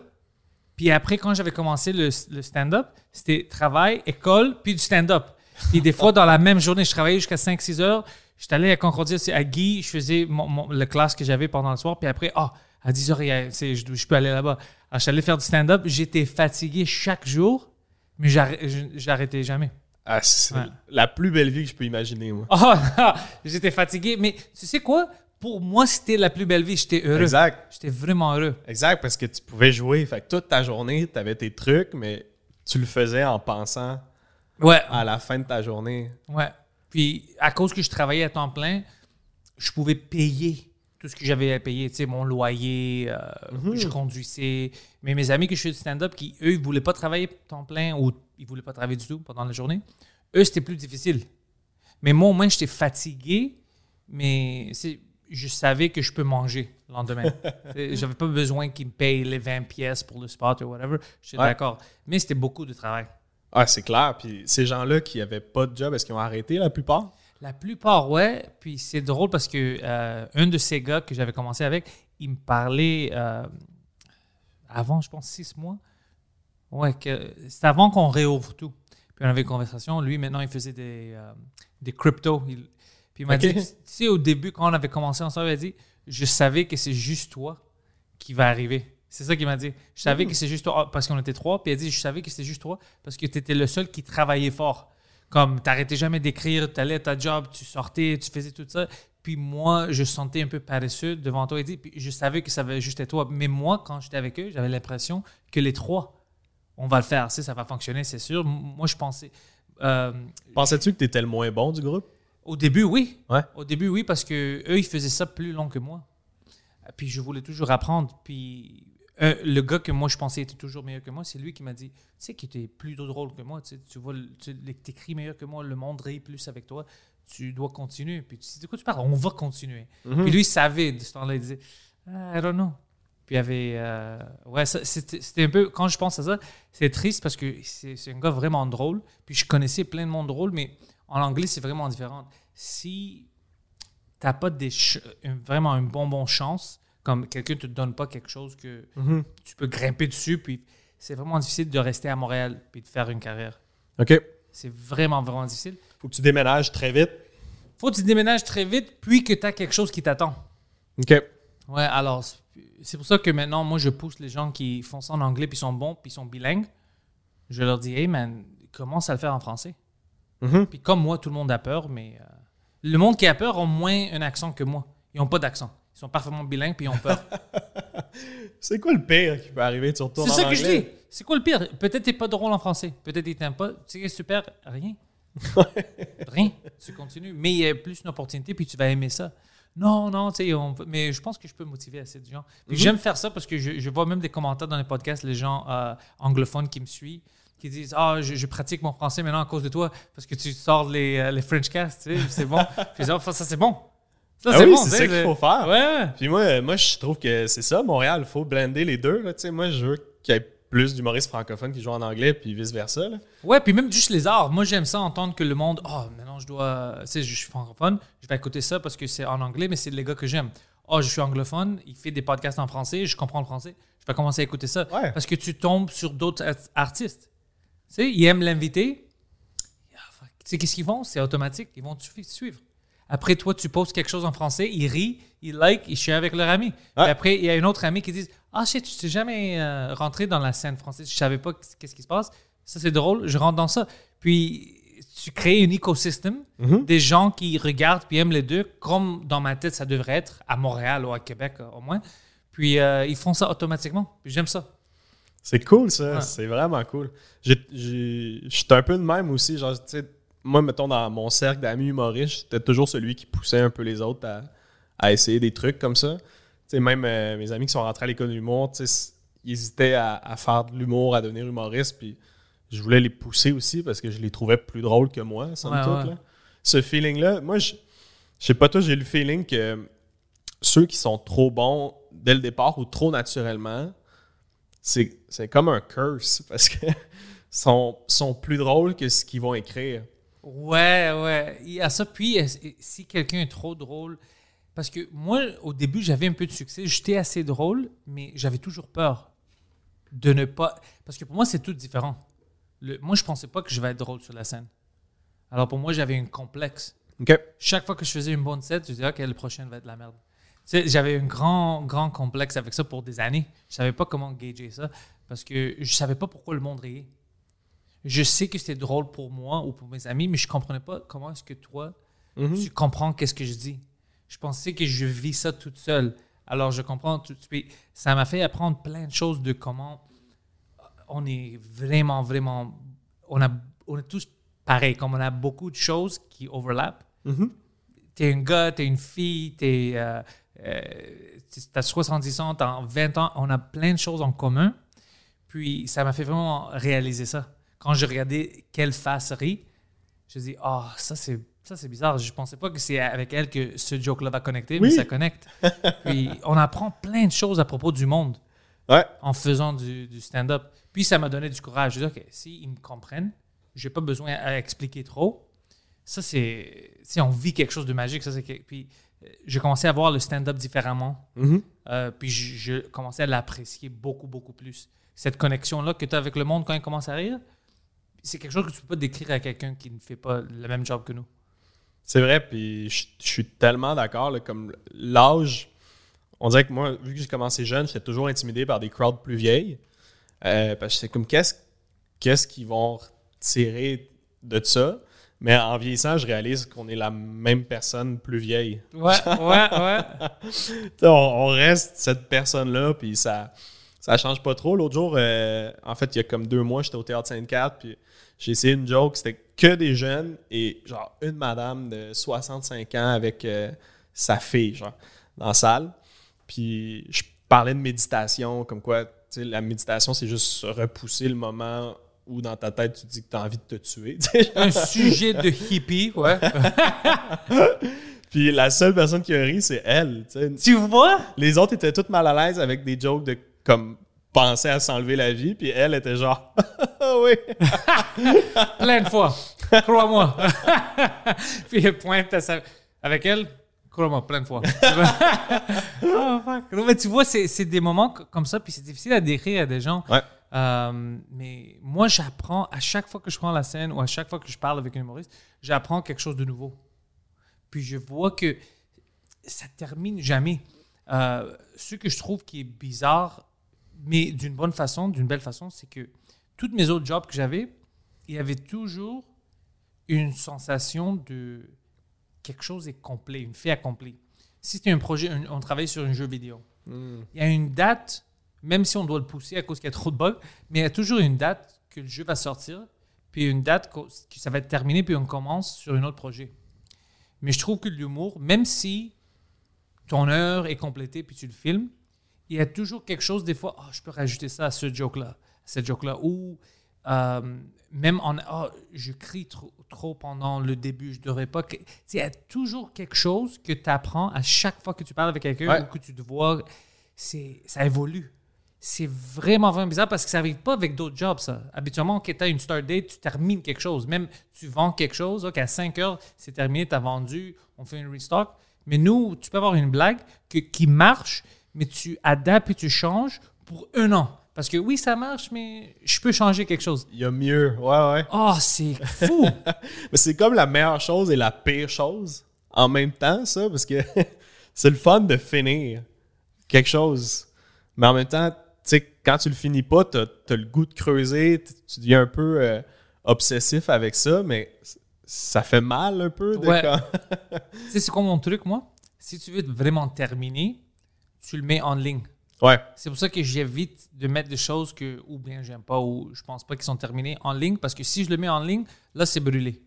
puis après, quand j'avais commencé le, le stand-up, c'était travail, école, puis du stand-up. Puis des fois, dans la même journée, je travaillais jusqu'à 5-6 heures. J'étais allé à Concordia, c'est à Guy, je faisais mon, mon- le classe que j'avais pendant le soir. Puis après, ah, à 10 heures, je, je peux aller là-bas. Alors, je suis allé faire du stand-up. J'étais fatigué chaque jour, mais j'arrêtais jamais. Ah, c'est Ouais. la plus belle vie que je peux imaginer, moi. Oh, non, j'étais fatigué. Mais tu sais quoi? Pour moi, c'était la plus belle vie. J'étais heureux. Exact. J'étais vraiment heureux. Exact, parce que tu pouvais jouer. Fait que toute ta journée, tu avais tes trucs, mais tu le faisais en pensant Ouais. à la fin de ta journée. Ouais. Puis, à cause que je travaillais à temps plein, je pouvais payer tout ce que j'avais à payer. Tu sais, mon loyer, euh, je conduisais. Mais mes amis que je fais du stand-up, qui, eux, ils voulaient pas travailler à temps plein ou ils voulaient pas travailler du tout pendant la journée, eux, c'était plus difficile. Mais moi, au moins, j'étais fatigué, mais c'est- je savais que je peux manger le lendemain. J'avais pas besoin qu'ils me payent les 20 pièces pour le spot ou whatever. J'étais Ouais. d'accord. Mais c'était beaucoup de travail. Ah, c'est clair. Puis ces gens-là qui n'avaient pas de job, est-ce qu'ils ont arrêté la plupart? La plupart, ouais. Puis c'est drôle parce que euh, un de ces gars que j'avais commencé avec, il me parlait euh, avant, je pense, six mois. Ouais, que c'est avant qu'on réouvre tout. Puis on avait une conversation. Lui, maintenant, il faisait des, euh, des cryptos. Il- puis il m'a dit, tu sais, au début, quand on avait commencé ensemble, il a dit, je savais que c'est juste toi qui va arriver. C'est ça qu'il m'a dit. Je savais que c'est juste toi, ah, parce qu'on était trois. Puis il a dit, je savais que c'était juste toi parce que tu étais le seul qui travaillait fort. Comme, t'arrêtais jamais d'écrire, t'allais à ta job, tu sortais, tu faisais tout ça. Puis moi, je sentais un peu paresseux devant toi et dit, puis je savais que ça va juste être toi. Mais moi, quand j'étais avec eux, j'avais l'impression que les trois, on va le faire, tu sais, ça va fonctionner, c'est sûr. Moi, je pensais. euh, Pensais-tu que tu étais le moins bon du groupe? Au début, oui. Ouais. Au début, oui, parce que eux, ils faisaient ça plus long que moi. Puis je voulais toujours apprendre. Puis euh, le gars que moi, je pensais était toujours meilleur que moi, c'est lui qui m'a dit Tu sais, qui était plus drôle que moi. Tu, sais, tu vois, tu écris meilleur que moi, le monde rit plus avec toi. Tu dois continuer. Puis tu dis De quoi tu parles? On va continuer. Puis lui, il savait de ce temps-là. Il disait Ah, I don't know. Puis il y avait. euh, ouais, c'était un peu. Quand je pense à ça, c'est triste parce que c'est un gars vraiment drôle. Puis je connaissais plein de monde drôle, mais en anglais, c'est vraiment différent. Si t'as pas des ch- un- vraiment une bon bon chance, comme quelqu'un te donne pas quelque chose que tu peux grimper dessus, puis c'est vraiment difficile de rester à Montréal puis de faire une carrière. OK. C'est vraiment, vraiment difficile. Faut que tu déménages très vite. Faut que tu déménages très vite, puis que tu as quelque chose qui t'attend. OK. Ouais, alors, c'est- c'est pour ça que maintenant, moi, je pousse les gens qui font ça en anglais, puis sont bons, puis sont bilingues. Je leur dis, hey man, commence à le faire en français. Mhm. Puis comme moi, tout le monde a peur, mais euh, le monde qui a peur ont moins un accent que moi. Ils n'ont pas d'accent. Ils sont parfaitement bilingues, puis ils ont peur. C'est quoi le pire qui peut arriver? Tu retournes C'est ça que je dis. C'est quoi le pire? Peut-être t'es pas drôle en français. Peut-être t'aiment pas. Tu que tu perds? Rien. Rien. Tu continues. Mais il y a plus une opportunité, puis tu vas aimer ça. Non, non, tu sais, on mais je pense que je peux motiver assez de gens. Puis j'aime faire ça parce que je, je vois même des commentaires dans les podcasts, les gens euh, anglophones qui me suivent, qui disent Ah, je, je pratique mon français maintenant à cause de toi, parce que tu sors les, euh, les French tu sais, c'est bon. Puis dis, Ah, ça, c'est bon. Ça, Ah c'est oui, bon. c'est ça qu'il faut faire. Ouais. Puis moi, moi, je trouve que c'est ça, Montréal. Il faut blender les deux. Là. Moi, je veux qu'il y ait plus d'humoristes francophones qui jouent en anglais, puis vice-versa. Ouais, puis même juste les arts. Moi, j'aime ça entendre que le monde, oh, maintenant je dois, tu sais, je suis francophone, je vais écouter ça parce que c'est en anglais, mais c'est les gars que j'aime. Oh, je suis anglophone, il fait des podcasts en français, je comprends le français, je vais commencer à écouter ça. Ouais. Parce que tu tombes sur d'autres art- artistes. Sais, ils aiment l'inviter. Ah. Tu sais, qu'est-ce qu'ils font? C'est automatique, ils vont te suivre- suivre. Après, toi, tu postes quelque chose en français, ils rient, ils like, ils share avec leur ami. Ouais. Puis après, il y a une autre ami qui dit Ah, shit, tu t'es jamais euh, rentré dans la scène française, je savais pas qu'est-ce qui se passe. Ça, c'est drôle, je rentre dans ça. Puis, tu crées un écosystème des gens qui regardent puis aiment les deux, comme dans ma tête, ça devrait être à Montréal ou à Québec, au moins. Puis, euh, ils font ça automatiquement. Puis, j'aime ça. C'est cool, ça. Ouais. C'est vraiment cool. Je suis un peu de même aussi. Genre, moi, mettons, dans mon cercle d'amis humoristes, j'étais toujours celui qui poussait un peu les autres à, à essayer des trucs comme ça. Même euh, mes amis qui sont rentrés à l'école de l'humour, ils hésitaient à, à faire de l'humour, à devenir humoriste, puis je voulais les pousser aussi parce que je les trouvais plus drôles que moi, Ouais, ouais. là. Ce feeling-là, moi, je je sais pas toi, j'ai le feeling que ceux qui sont trop bons dès le départ ou trop naturellement, c'est c'est comme un curse parce que sont, sont plus drôles que ce qu'ils vont écrire. Ouais, ouais. Il y a ça. Puis, si quelqu'un est trop drôle? Parce que moi, au début, j'avais un peu de succès. J'étais assez drôle, mais j'avais toujours peur de ne pas. Parce que pour moi, c'est tout différent. Le- moi, je pensais pas que je vais être drôle sur la scène. Alors, pour moi, j'avais un complexe. Chaque fois que je faisais une bonne set, je disais, OK, le prochain va être de la merde. Tu j'avais un grand, grand complexe avec ça pour des années. Je savais pas comment gager ça parce que je savais pas pourquoi le monde riait. Je sais que c'était drôle pour moi ou pour mes amis, mais je comprenais pas comment est-ce que toi, tu comprends qu'est-ce que je dis. Je pensais que je vis ça toute seule. Alors, je comprends tout de suite. Ça m'a fait apprendre plein de choses de comment on est vraiment, vraiment. On, a, on est tous pareils, comme on a beaucoup de choses qui overlappent. T'es un gars, t'es une fille, t'es. Euh, euh, t'as 70 ans, t'as 20 ans, on a plein de choses en commun. Puis ça m'a fait vraiment réaliser ça. Quand je regardais quelle face rit, je dis Ah, ça c'est ça c'est bizarre. Je pensais pas que c'est avec elle que ce joke-là va connecter, mais ça connecte. Puis on apprend plein de choses à propos du monde Ouais. en faisant du, du stand-up. Puis ça m'a donné du courage. Je dis, OK, s'ils me comprennent, j'ai pas besoin à expliquer trop. Ça, c'est. Si on vit quelque chose de magique, ça, c'est. Puis j'ai commencé à voir le stand-up différemment. Mhm. Euh, puis je, je commençais à l'apprécier beaucoup, beaucoup plus. Cette connexion-là que tu as avec le monde quand il commence à rire, c'est quelque chose que tu peux pas décrire à quelqu'un qui ne fait pas le même job que nous. C'est vrai, puis je je suis tellement d'accord. Comme l'âge, on dirait que moi, vu que j'ai commencé jeune, j'étais toujours intimidé par des crowds plus vieilles. Euh, parce que c'est comme qu'est-ce qu'est-ce qu'ils vont tirer de ça? Mais en vieillissant, je réalise qu'on est la même personne plus vieille. Ouais, ouais, ouais. On, on reste cette personne-là, puis ça ça change pas trop. L'autre jour, euh, en fait, il y a comme deux mois, j'étais au Théâtre Sainte-Catherine, puis j'ai essayé une joke, c'était que des jeunes et genre une madame de 65 ans avec euh, sa fille, genre, dans la salle. Puis je parlais de méditation, comme quoi, tu sais, la méditation, c'est juste repousser le moment où dans ta tête, tu dis que tu as envie de te tuer. Un sujet de hippie, ouais. Puis la seule personne qui a ri, c'est elle. tu vois? Les autres étaient toutes mal à l'aise avec des jokes de comme penser à s'enlever la vie, puis elle était genre oui. Plein de fois. Crois-moi. Puis elle pointe à sa- avec elle. Crois-moi, plein de fois. oh, fuck. Mais tu vois, c'est des moments comme ça, puis c'est difficile à décrire à des gens. Ouais. Euh, mais moi, j'apprends à chaque fois que je prends la scène ou à chaque fois que je parle avec un humoriste, j'apprends quelque chose de nouveau. Puis je vois que ça termine jamais. Euh, ce que je trouve qui est bizarre, mais d'une bonne façon, d'une belle façon, c'est que toutes mes autres jobs que j'avais, il y avait toujours une sensation de quelque chose est complet, une fait accomplie. Si c'était un projet, un- on travaille sur un jeu vidéo, il y a une date, même si on doit le pousser à cause qu'il y a trop de bugs, mais il y a toujours une date que le jeu va sortir, puis une date que ça va être terminé, puis on commence sur un autre projet. Mais je trouve que l'humour, même si ton heure est complétée, puis tu le filmes, il y a toujours quelque chose, des fois, Ah, je peux rajouter ça à ce joke-là, cette joke-là. Ou euh, même en, Ah, je crie trop, trop pendant le début, je ne devrais pas. Il y a toujours quelque chose que tu apprends à chaque fois que tu parles avec quelqu'un Ouais. ou que tu te vois. Ça évolue. C'est vraiment, vraiment bizarre parce que ça n'arrive pas avec d'autres jobs, ça. Habituellement, quand tu as une start date, tu termines quelque chose. Même tu vends quelque chose, OK, à 5 heures, c'est terminé, tu as vendu, on fait une restock. Mais nous, tu peux avoir une blague que- qui marche, mais tu adaptes et tu changes pour un an. Parce que oui, ça marche, mais je peux changer quelque chose. Il y a mieux. Ouais, ouais. Oh, c'est fou! Mais c'est comme la meilleure chose et la pire chose en même temps, ça, parce que c'est le fun de finir quelque chose. Mais en même temps, quand tu le finis pas, t'as as le goût de creuser, tu deviens un peu euh, obsessif avec ça, mais ça fait mal un peu. De Ouais. quand- tu sais, c'est quoi mon truc, moi? Si tu veux vraiment terminer, tu le mets en ligne. Ouais. C'est pour ça que j'évite de mettre des choses que ou bien j'aime pas ou je pense pas qu'ils sont terminées en ligne parce que si je le mets en ligne, là c'est brûlé.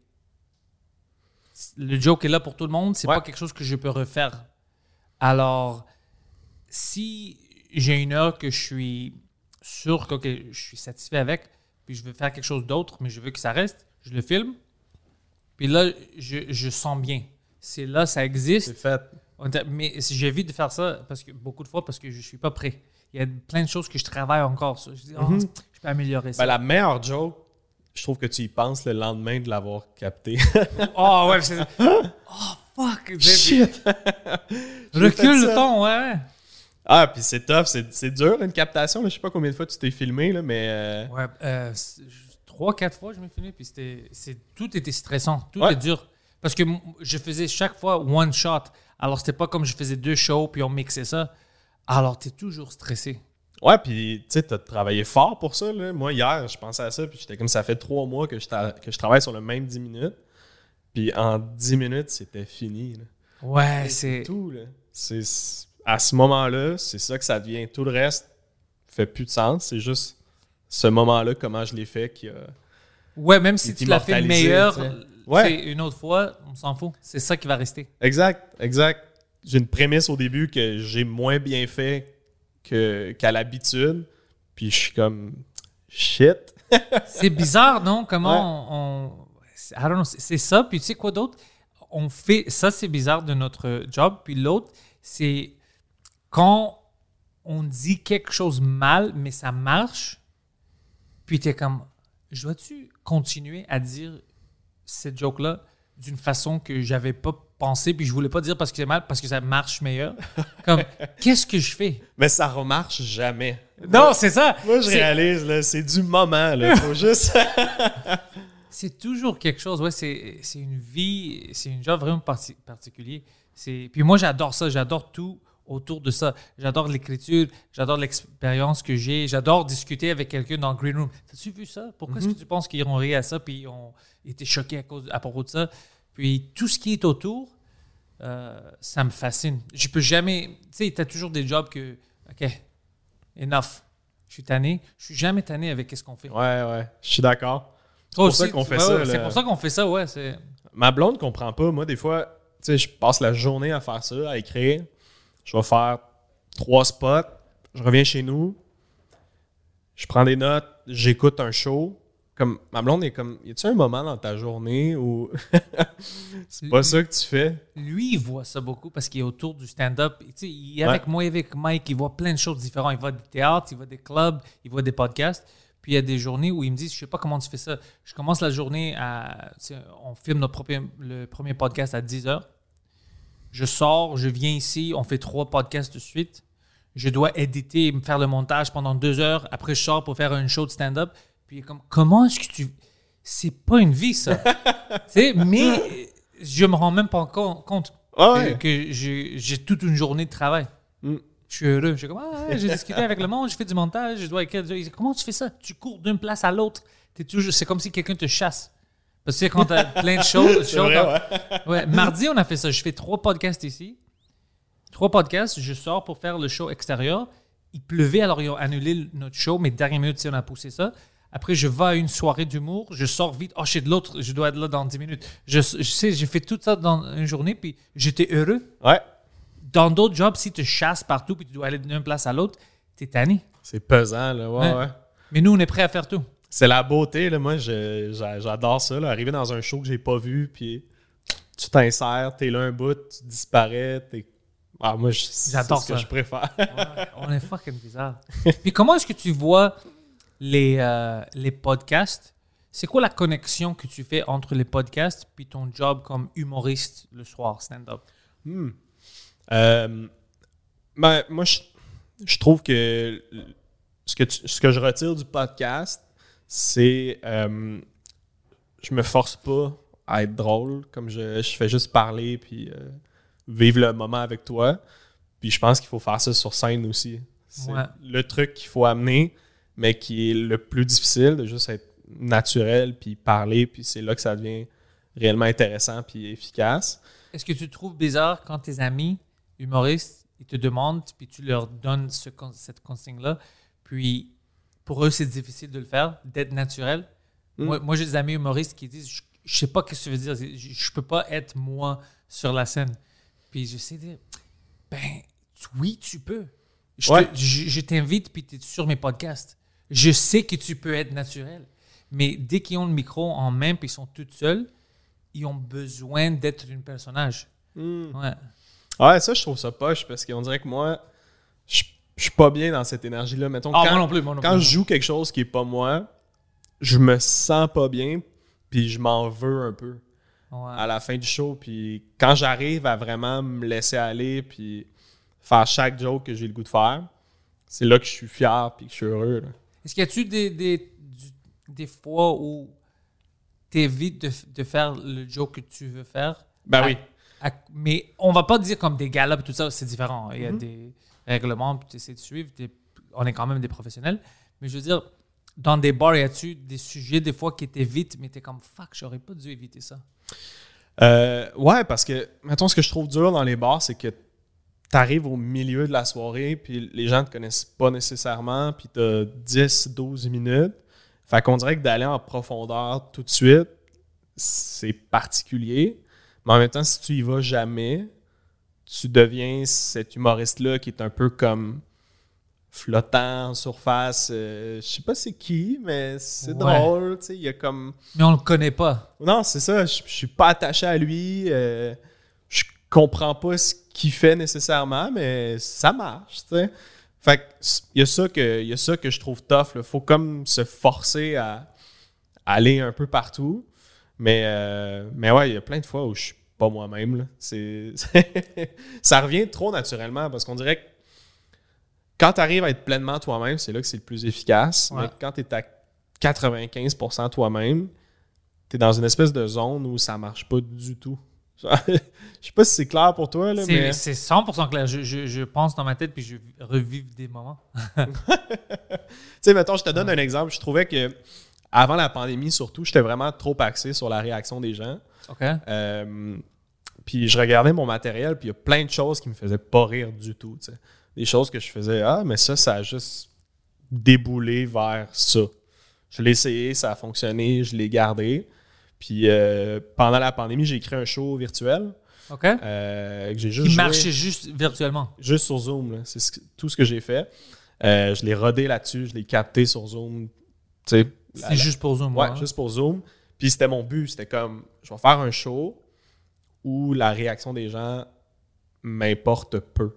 Le joke est là pour tout le monde, c'est Ouais. pas quelque chose que je peux refaire. Alors si j'ai une heure que je suis sûr que je suis satisfait avec, puis je veux faire quelque chose d'autre, mais je veux que ça reste, je le filme. Puis là, je, je sens bien. C'est là, ça existe. C'est fait. Mais si j'évite de faire ça parce que beaucoup de fois parce que je suis pas prêt. Il y a plein de choses que je travaille encore sur. Je dis, oh, je peux améliorer ça. Ben, la meilleure joke, je trouve que tu y penses le lendemain de l'avoir capté. Oh ouais, c'est Oh fuck. Shit! Recule le ça. temps, ouais. Ah, puis c'est tough, c'est dur une captation. là. Je sais pas combien de fois tu t'es filmé, là, mais. euh, Ouais, euh, trois, quatre fois je me filmé puis c'était, tout était stressant, tout Ouais. est dur parce que je faisais chaque fois one shot. Alors c'était pas comme je faisais deux shows puis on mixait ça. Alors t'es toujours stressé. Ouais, puis tu sais, t'as travaillé fort pour ça. Là. Moi, hier, je pensais à ça, puis j'étais comme ça fait trois mois que je, que je travaille sur le même 10 minutes. Puis en 10 minutes, c'était fini. là. Ouais, C'est tout. Là. C'est- à ce moment-là, c'est ça que ça devient. Tout le reste fait plus de sens. C'est juste ce moment-là, comment je l'ai fait, qui a. Ouais, même si tu l'as fait meilleur, ouais. Ouais. une autre fois, on s'en fout. C'est ça qui va rester. Exact, exact. J'ai une prémisse au début que j'ai moins bien fait qu'à l'habitude. Puis je suis comme shit. C'est bizarre, non? Comment on. on- c'est c'est ça. Puis tu sais quoi d'autre? On fait. Ça, c'est bizarre de notre job. Puis l'autre, c'est quand on dit quelque chose mal, mais ça marche. Puis t'es comme. Je dois-tu continuer à dire cette joke-là d'une façon que j'avais pas pensé, puis je voulais pas dire parce que c'est mal, parce que ça marche meilleur? Comme, qu'est-ce que je fais? Mais ça remarche jamais. Non, c'est ça! Moi, je réalise, là, c'est du moment. Là. Faut juste. C'est toujours quelque chose. Ouais, c'est c'est une vie, c'est une job vraiment parti- particulier. C'est puis moi j'adore ça, j'adore tout autour de ça. J'adore l'écriture, j'adore l'expérience que j'ai, j'adore discuter avec quelqu'un dans le green room. T'as-tu vu ça? Pourquoi est-ce que tu penses qu'ils ont ri à ça puis ils ont été choqués à, cause, à propos de ça? Puis tout ce qui est autour, euh, ça me fascine. Je peux jamais. Tu sais, tu as toujours des jobs que. OK, enough. Je suis tanné. Je suis jamais tanné avec ce qu'on fait. Ouais, ouais. Je suis d'accord. C'est pour ça qu'on fait ouais, ça. ouais, C'est pour ça qu'on fait ça, ouais. Ma blonde comprend pas. Moi, des fois, tu sais, je passe la journée à faire ça, à écrire. Je vais faire trois spots. Je reviens chez nous. Je prends des notes. J'écoute un show. Comme ma blonde est comme, y a-tu un moment dans ta journée où c'est pas ça que tu fais? Lui, il voit ça beaucoup parce qu'il est autour du stand-up. Tu sais, il est avec moi, et avec Mike, il voit plein de choses différentes. Il voit des théâtres, il voit des clubs, il voit des podcasts. Puis il y a des journées où il me dit, je sais pas comment tu fais ça. Je commence la journée à, on filme notre premier, le premier podcast à 10 heures. Je sors, je viens ici, on fait trois podcasts de suite. Je dois éditer, me faire le montage pendant deux heures. Après, je sors pour faire une show de stand-up. Puis comme, comment est-ce que tu... C'est pas une vie, ça? mais je me rends même pas com- compte Ah que- ouais. que j'ai j'ai toute une journée de travail. Mm. Je suis heureux. Je suis comme, ah, ouais, j'ai discuté avec le monde, je fais du montage, je dois écrire. Comment tu fais ça? Tu cours d'une place à l'autre. C'est comme si quelqu'un te chasse. Parce que quand t'as plein de choses. C'est vrai, choses- ouais. Ouais, mardi, on a fait ça. Je fais trois podcasts ici. Trois podcasts. Je sors pour faire le show extérieur. Il pleuvait, alors ils ont annulé notre show, mais dernière minute, sais, on a poussé ça. Après, je vais à une soirée d'humour. Je sors vite. Oh, je suis de l'autre. Je dois être là dans 10 minutes. Je, je sais, j'ai fait tout ça dans une journée, puis j'étais heureux. Ouais. Dans d'autres jobs, si tu chasses partout, puis tu dois aller d'une place à l'autre, t'es tanné. C'est pesant, là. Ouais, Ouais. ouais. Mais nous, on est prêt à faire tout. C'est la beauté, là. Moi, j'adore ça, là. Arriver dans un show que j'ai pas vu, puis tu t'insères, t'es là un bout, tu disparais, t'es... Ah, moi, J'adore ce que je préfère. on est fucking bizarre. Puis comment est-ce que tu vois les, euh, les podcasts? C'est quoi la connexion que tu fais entre les podcasts puis ton job comme humoriste le soir, stand-up? Euh, ben, moi, je, je trouve que ce que, tu- ce que je retire du podcast, c'est euh, je me force pas à être drôle, comme je, je fais juste parler puis euh, vivre le moment avec toi. Puis je pense qu'il faut faire ça sur scène aussi. C'est Ouais. le truc qu'il faut amener, mais qui est le plus difficile, de juste être naturel puis parler, puis c'est là que ça devient réellement intéressant puis efficace. Est-ce que tu trouves bizarre quand tes amis humoristes, ils te demandent, puis tu leur donnes ce, cette consigne-là, puis pour eux, c'est difficile de le faire, d'être naturel? Mm. Moi, moi, j'ai des amis humoristes qui disent, je, je sais pas ce que ça veut dire, je, je peux pas être moi sur la scène. Puis j'essaie de dire, ben tu- oui, tu peux. Je, Ouais. je- je t'invite, puis tu es sur mes podcasts. Je sais que tu peux être naturel. Mais dès qu'ils ont le micro en main, puis ils sont tous seuls, ils ont besoin d'être un personnage. Ouais. Ouais, ça, je trouve ça poche parce qu'on dirait que moi, je suis pas bien dans cette énergie-là. Mettons, Ah, quand, moi non plus, moi non quand plus. je joue quelque chose qui est pas moi, je me sens pas bien, puis je m'en veux un peu Ouais. à la fin du show. Puis quand j'arrive à vraiment me laisser aller, puis faire chaque joke que j'ai le goût de faire, c'est là que je suis fier, puis que je suis heureux. Est-ce qu'il y a-tu des, des, des fois où tu évites de, de faire le joke que tu veux faire? Ben À- oui. à- mais on va pas dire comme des galops, tout ça, c'est différent. Il y a Mhm. des règlements, puis tu essaies de suivre. on est quand même des professionnels. Mais je veux dire, dans des bars, y a-tu des sujets des fois qui t'évitent, mais t'es comme fuck, j'aurais pas dû éviter ça? Euh, ouais, parce que, mettons, ce que je trouve dur dans les bars, c'est que tu arrives au milieu de la soirée, puis les gens te connaissent pas nécessairement, puis tu as 10, 12 minutes. Fait qu'on dirait que d'aller en profondeur tout de suite, c'est particulier. Mais en même temps, si tu y vas jamais, tu deviens cet humoriste-là qui est un peu comme flottant en surface. Euh, je sais pas c'est qui, mais c'est Ouais. drôle. tu sais, Il y a comme. Mais on le connaît pas. Non, c'est ça. Je, suis pas attaché à lui. euh, je comprends pas ce qu'il fait nécessairement, mais ça marche, tu sais. Fait il y a ça que y a ça que je trouve tough. Il faut comme se forcer à, à aller un peu partout. Mais euh, mais ouais, il y a plein de fois où je suis pas moi-même. là. C'est ça revient trop naturellement parce qu'on dirait que quand tu arrives à être pleinement toi-même, c'est là que c'est le plus efficace. Ouais. Mais quand tu es à 95% toi-même, tu es dans une espèce de zone où ça marche pas du tout. Je sais pas si c'est clair pour toi, là, C'est mais. c'est 100% clair. Je, je- je pense dans ma tête puis je revive des moments. Tu sais, mettons, je te donne un exemple. Je trouvais que avant la pandémie, surtout, j'étais vraiment trop axé sur la réaction des gens. OK? Euh, puis je regardais mon matériel, puis il y a plein de choses qui me faisaient pas rire du tout. Des choses que je faisais, ah, mais ça, ça a juste déboulé vers ça. Je l'ai essayé, ça a fonctionné, je l'ai gardé. Puis euh, pendant la pandémie, j'ai créé un show virtuel OK? euh, que j'ai juste Qui marchait juste virtuellement. juste sur Zoom. C'est ce tout ce que j'ai fait. Euh, je l'ai rodé là-dessus, je l'ai capté sur Zoom. C'est juste pour Zoom. Ouais, hein? juste pour Zoom. Puis c'était mon but. C'était comme, je vais faire un show où la réaction des gens m'importe peu.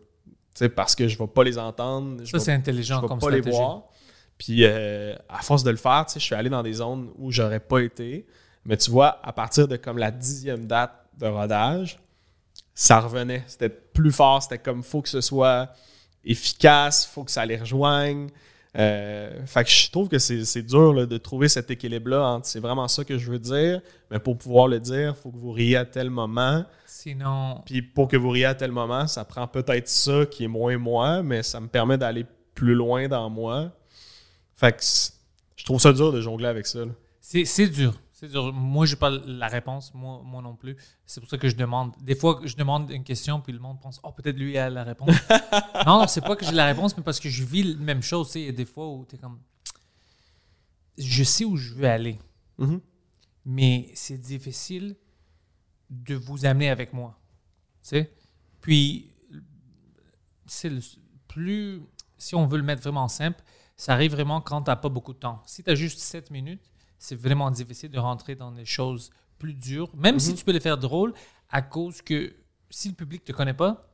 Parce que je ne vais pas les entendre. Je Ça, vais- c'est intelligent je vais comme pas les voir. Puis euh, à force de le faire, je suis allé dans des zones où j'aurais pas été. Mais tu vois, à partir de comme la dixième date de rodage, ça revenait. C'était plus fort. C'était comme, faut que ce soit efficace, faut que ça les rejoigne. Euh, fait que je trouve que c'est dur là, de trouver cet équilibre-là entre c'est vraiment ça que je veux dire, mais pour pouvoir le dire, il faut que vous riez à tel moment. Sinon, Puis pour que vous riez à tel moment, ça prend peut-être ça qui est moins moi, mais ça me permet d'aller plus loin dans moi. Fait que je trouve ça dur de jongler avec ça. c'est dur. C'est dur. Moi, je n'ai pas la réponse. Moi, moi non plus. C'est pour ça que je demande. Des fois, je demande une question, puis le monde pense Oh, peut-être lui a la réponse. non, non, c'est pas que j'ai la réponse, mais parce que je vis la même chose. Il y a des fois où tu es comme Je sais où je veux aller, Mhm. mais c'est difficile de vous amener avec moi. Puis, c'est le plus. Si on veut le mettre vraiment simple, ça arrive vraiment quand tu n'as pas beaucoup de temps. Si tu as juste 7 minutes, c'est vraiment difficile de rentrer dans des choses plus dures, même si tu peux les faire drôles, à cause que si le public ne te connaît pas,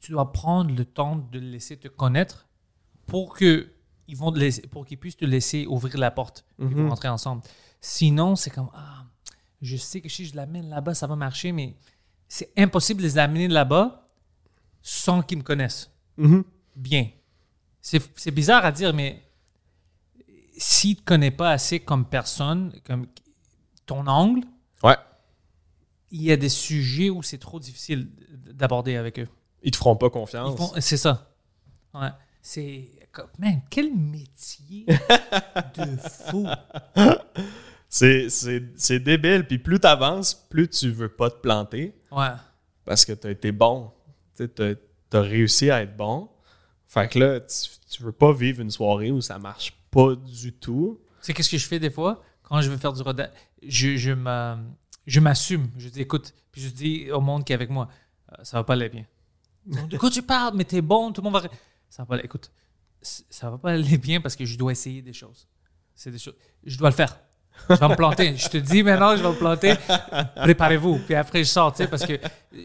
tu dois prendre le temps de le laisser te connaître pour que ils vont te laisser, pour qu'ils puissent te laisser ouvrir la porte et Mhm. rentrer ensemble. Sinon, c'est comme ah, je sais que si je l'amène là-bas, ça va marcher, mais c'est impossible de les amener là-bas sans qu'ils me connaissent Mhm. bien. C'est bizarre à dire, mais s'ils ne te connaissent pas assez comme personne, comme ton angle, Ouais. il y a des sujets où c'est trop difficile d'aborder avec eux. Ils te feront pas confiance. font- C'est ça. Ouais. C'est. Man, quel métier de fou. C'est- C'est c'est débile. Puis plus tu avances, plus tu veux pas te planter Ouais. parce que tu as été bon. Tu as, réussi à être bon. Fait que là, tu, tu veux pas vivre une soirée où ça marche pas du tout. Tu sais, qu'est-ce que je fais des fois? Quand je veux faire du rodage? Je, je m'a- je m'assume. Je dis, écoute, puis je dis au monde qui est avec moi, euh, ça va pas aller bien. De tu parles? Mais t'es bon, tout le monde va. Ça va pas aller. Écoute, ça va pas aller bien parce que je dois essayer des choses. C'est des choses. Je dois le faire. Je vais me planter. Je te dis maintenant, je vais me planter. Préparez-vous. Puis après, je sors, tu sais, parce que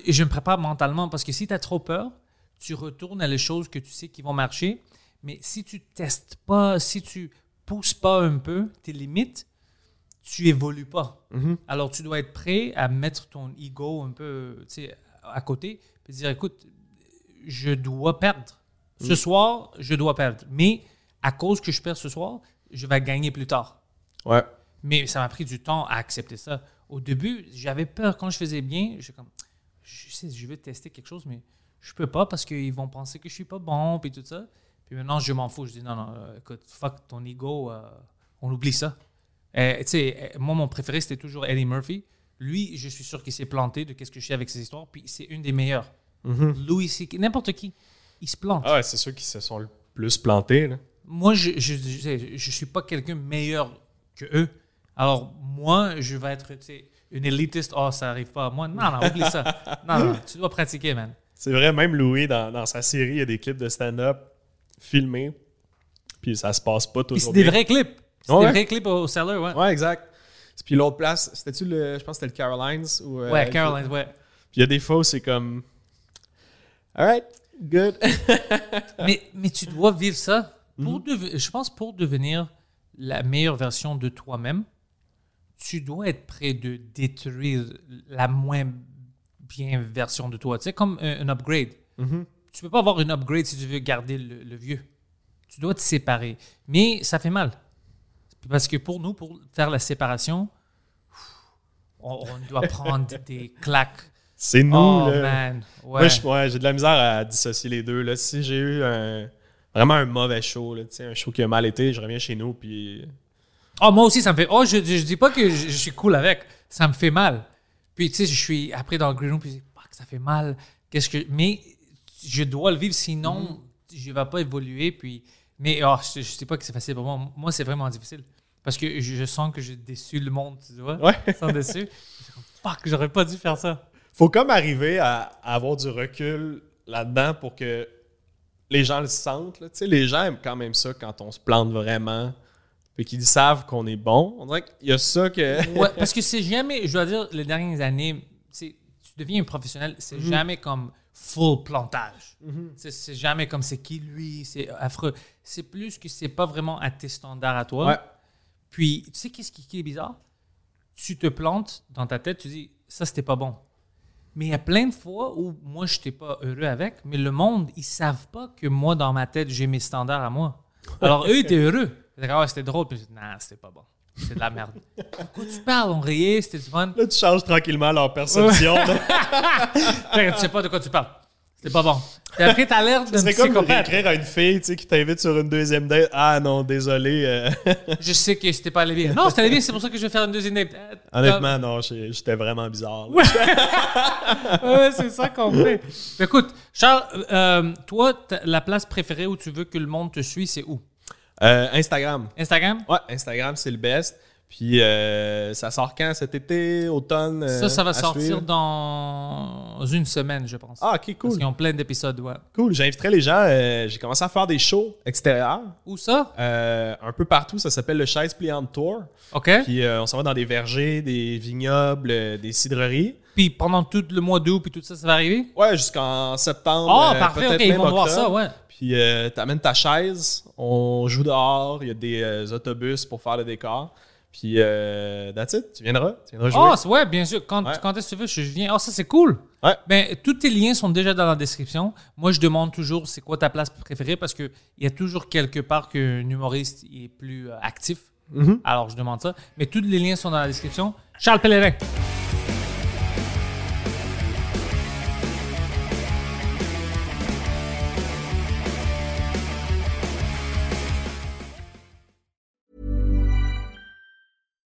je me prépare mentalement. Parce que si tu as trop peur, tu retournes à les choses que tu sais qui vont marcher. Mais si tu testes pas, si tu pousses pas un peu tes limites, tu évolues pas. Alors, tu dois être prêt à mettre ton ego un peu à côté et dire écoute, je dois perdre. Ce soir, je dois perdre. Mais à cause que je perds ce soir, je vais gagner plus tard. Ouais. Mais ça m'a pris du temps à accepter ça. Au début, j'avais peur quand je faisais bien. Je comme, je sais, je vais tester quelque chose, mais je peux pas parce qu'ils vont penser que je suis pas bon puis tout ça. Puis maintenant, je m'en fous. Je dis non, non, euh, écoute, fuck ton ego, euh, on oublie ça. Tu sais, moi, mon préféré, c'était toujours Eddie Murphy. Lui, je suis sûr qu'il s'est planté de qu'est-ce que je sais avec ses histoires. Puis c'est une des meilleures. Louis C.K., n'importe qui, il se plante. Ah ouais, c'est ceux qui se sont le plus plantés. Là. Moi, je je, je, je suis pas quelqu'un meilleur que eux. Alors, moi, je vais être tu sais, une élitiste. Oh, ça arrive pas à moi. Non, non, oublie ça. Non, non, tu dois pratiquer, man. C'est vrai, même Louis, dans, dans sa série, il y a des clips de stand-up filmés. Puis ça se passe pas toujours c'est des bien. vrais clips. C'est Ouais. des vrais clips au seller, ouais. Ouais, exact. Puis l'autre place, c'était-tu le. Je pense que c'était le Carolines. Ou, euh, Ouais, Caroline, ouais. Puis il y a des fois où c'est comme. Alright, good. mais, mais tu dois vivre ça. Mhm. Pour dev- je pense pour devenir la meilleure version de toi-même, tu dois être prêt de détruire la moins bien version de toi. Tu sais, comme un, un upgrade. Mhm. Tu peux pas avoir une upgrade si tu veux garder le, le vieux. Tu dois te séparer. Mais ça fait mal. Parce que pour nous, pour faire la séparation, on, on doit prendre des claques. C'est nous, oh là. man. Ouais. Moi, je- ouais, j'ai de la misère à dissocier les deux. Là. Si j'ai eu un- vraiment un mauvais show, là, tu sais, un show qui a mal été, je reviens chez nous, puis Oh, moi aussi, ça me fait. Oh, je, je, dis pas que je, je suis cool avec. Ça me fait mal. Puis, tu sais, je suis après dans le green room, puis je dis, ça fait mal. Qu'est-ce que. Mais je dois le vivre, sinon, je vais pas évoluer. Puis. Mais, oh, je, je sais pas que c'est facile pour moi. Moi, c'est vraiment difficile. Parce que je, je sens que j'ai déçu le monde, tu vois. Ouais. Suis comme, fuck, j'aurais pas dû faire ça. faut comme arriver à, à avoir du recul là-dedans pour que les gens le sentent. là. Tu sais, les gens aiment quand même ça quand on se plante vraiment, puis qu'ils savent qu'on est bon. On dirait qu'il y a ça que. Ouais, parce que c'est jamais, je dois dire, les dernières années, tu deviens un professionnel, c'est Mhm. jamais comme full plantage. C'est- C'est jamais comme c'est qui lui, c'est affreux. C'est plus que c'est pas vraiment à tes standards à toi. Ouais. Puis, tu sais qu'est-ce qui, qui est bizarre? Tu te plantes dans ta tête, tu dis, ça c'était pas bon. Mais il y a plein de fois où moi, je n'étais pas heureux avec, mais le monde, ils savent pas que moi, dans ma tête, j'ai mes standards à moi. Alors, eux, ils étaient heureux. Ah c'était drôle. Puis je dis, non, c'était pas bon. C'est de la merde. De quoi tu parles? On riait, c'était du fun. Là, tu changes tranquillement leur perception. tu sais pas de quoi tu parles. C'était pas bon. Et après, t'as l'air d'un C'est comme psychopathe. écrire à une fille tu sais, qui t'invite sur une deuxième date. Ah non, désolé. euh, Je sais que c'était pas allé bien. Non, c'était allé bien, c'est pour ça que je vais faire une deuxième date. Euh, Honnêtement, non, j'étais vraiment bizarre. Ouais, c'est ça qu'on fait. Écoute, Charles, euh, toi, t'as- la place préférée où tu veux que le monde te suit, c'est où? Euh, Instagram. Instagram? Ouais, Instagram, c'est le best. Puis euh, ça sort quand? Cet été, automne euh, Ça, ça va à sortir suivre? dans une semaine, je pense. Ah, ok, Parce cool. qu'ils ont plein d'épisodes, ouais. Cool. J'inviterai les gens. euh, J'ai commencé à faire des shows extérieurs. Où ça? euh, un peu partout. Ça s'appelle le Chaise Pliante Tour. OK. Puis euh, on s'en va dans des vergers, des vignobles, euh, des cidreries. Puis pendant tout le mois d'août, puis tout ça, ça va arriver? Ouais, jusqu'en septembre. Ah, euh, parfait, OK, ils vont voir ça, ouais. Puis euh, t'amènes ta chaise, on joue dehors, il y a des euh, autobus pour faire le décor. Puis euh, that's it, tu viendras, tu viendras jouer. Ah, c'est- ouais, bien sûr. Quand, Ouais. quand est-ce que tu veux, je viens. Ah, ça, c'est cool. Ouais. Ben, tous tes liens sont déjà dans la description. Moi, je demande toujours c'est quoi ta place préférée? Parce qu'il y a toujours quelque part qu'un humoriste est plus euh, actif. Mhm. Alors, je demande ça. Mais tous les liens sont dans la description. Charles Pellerin.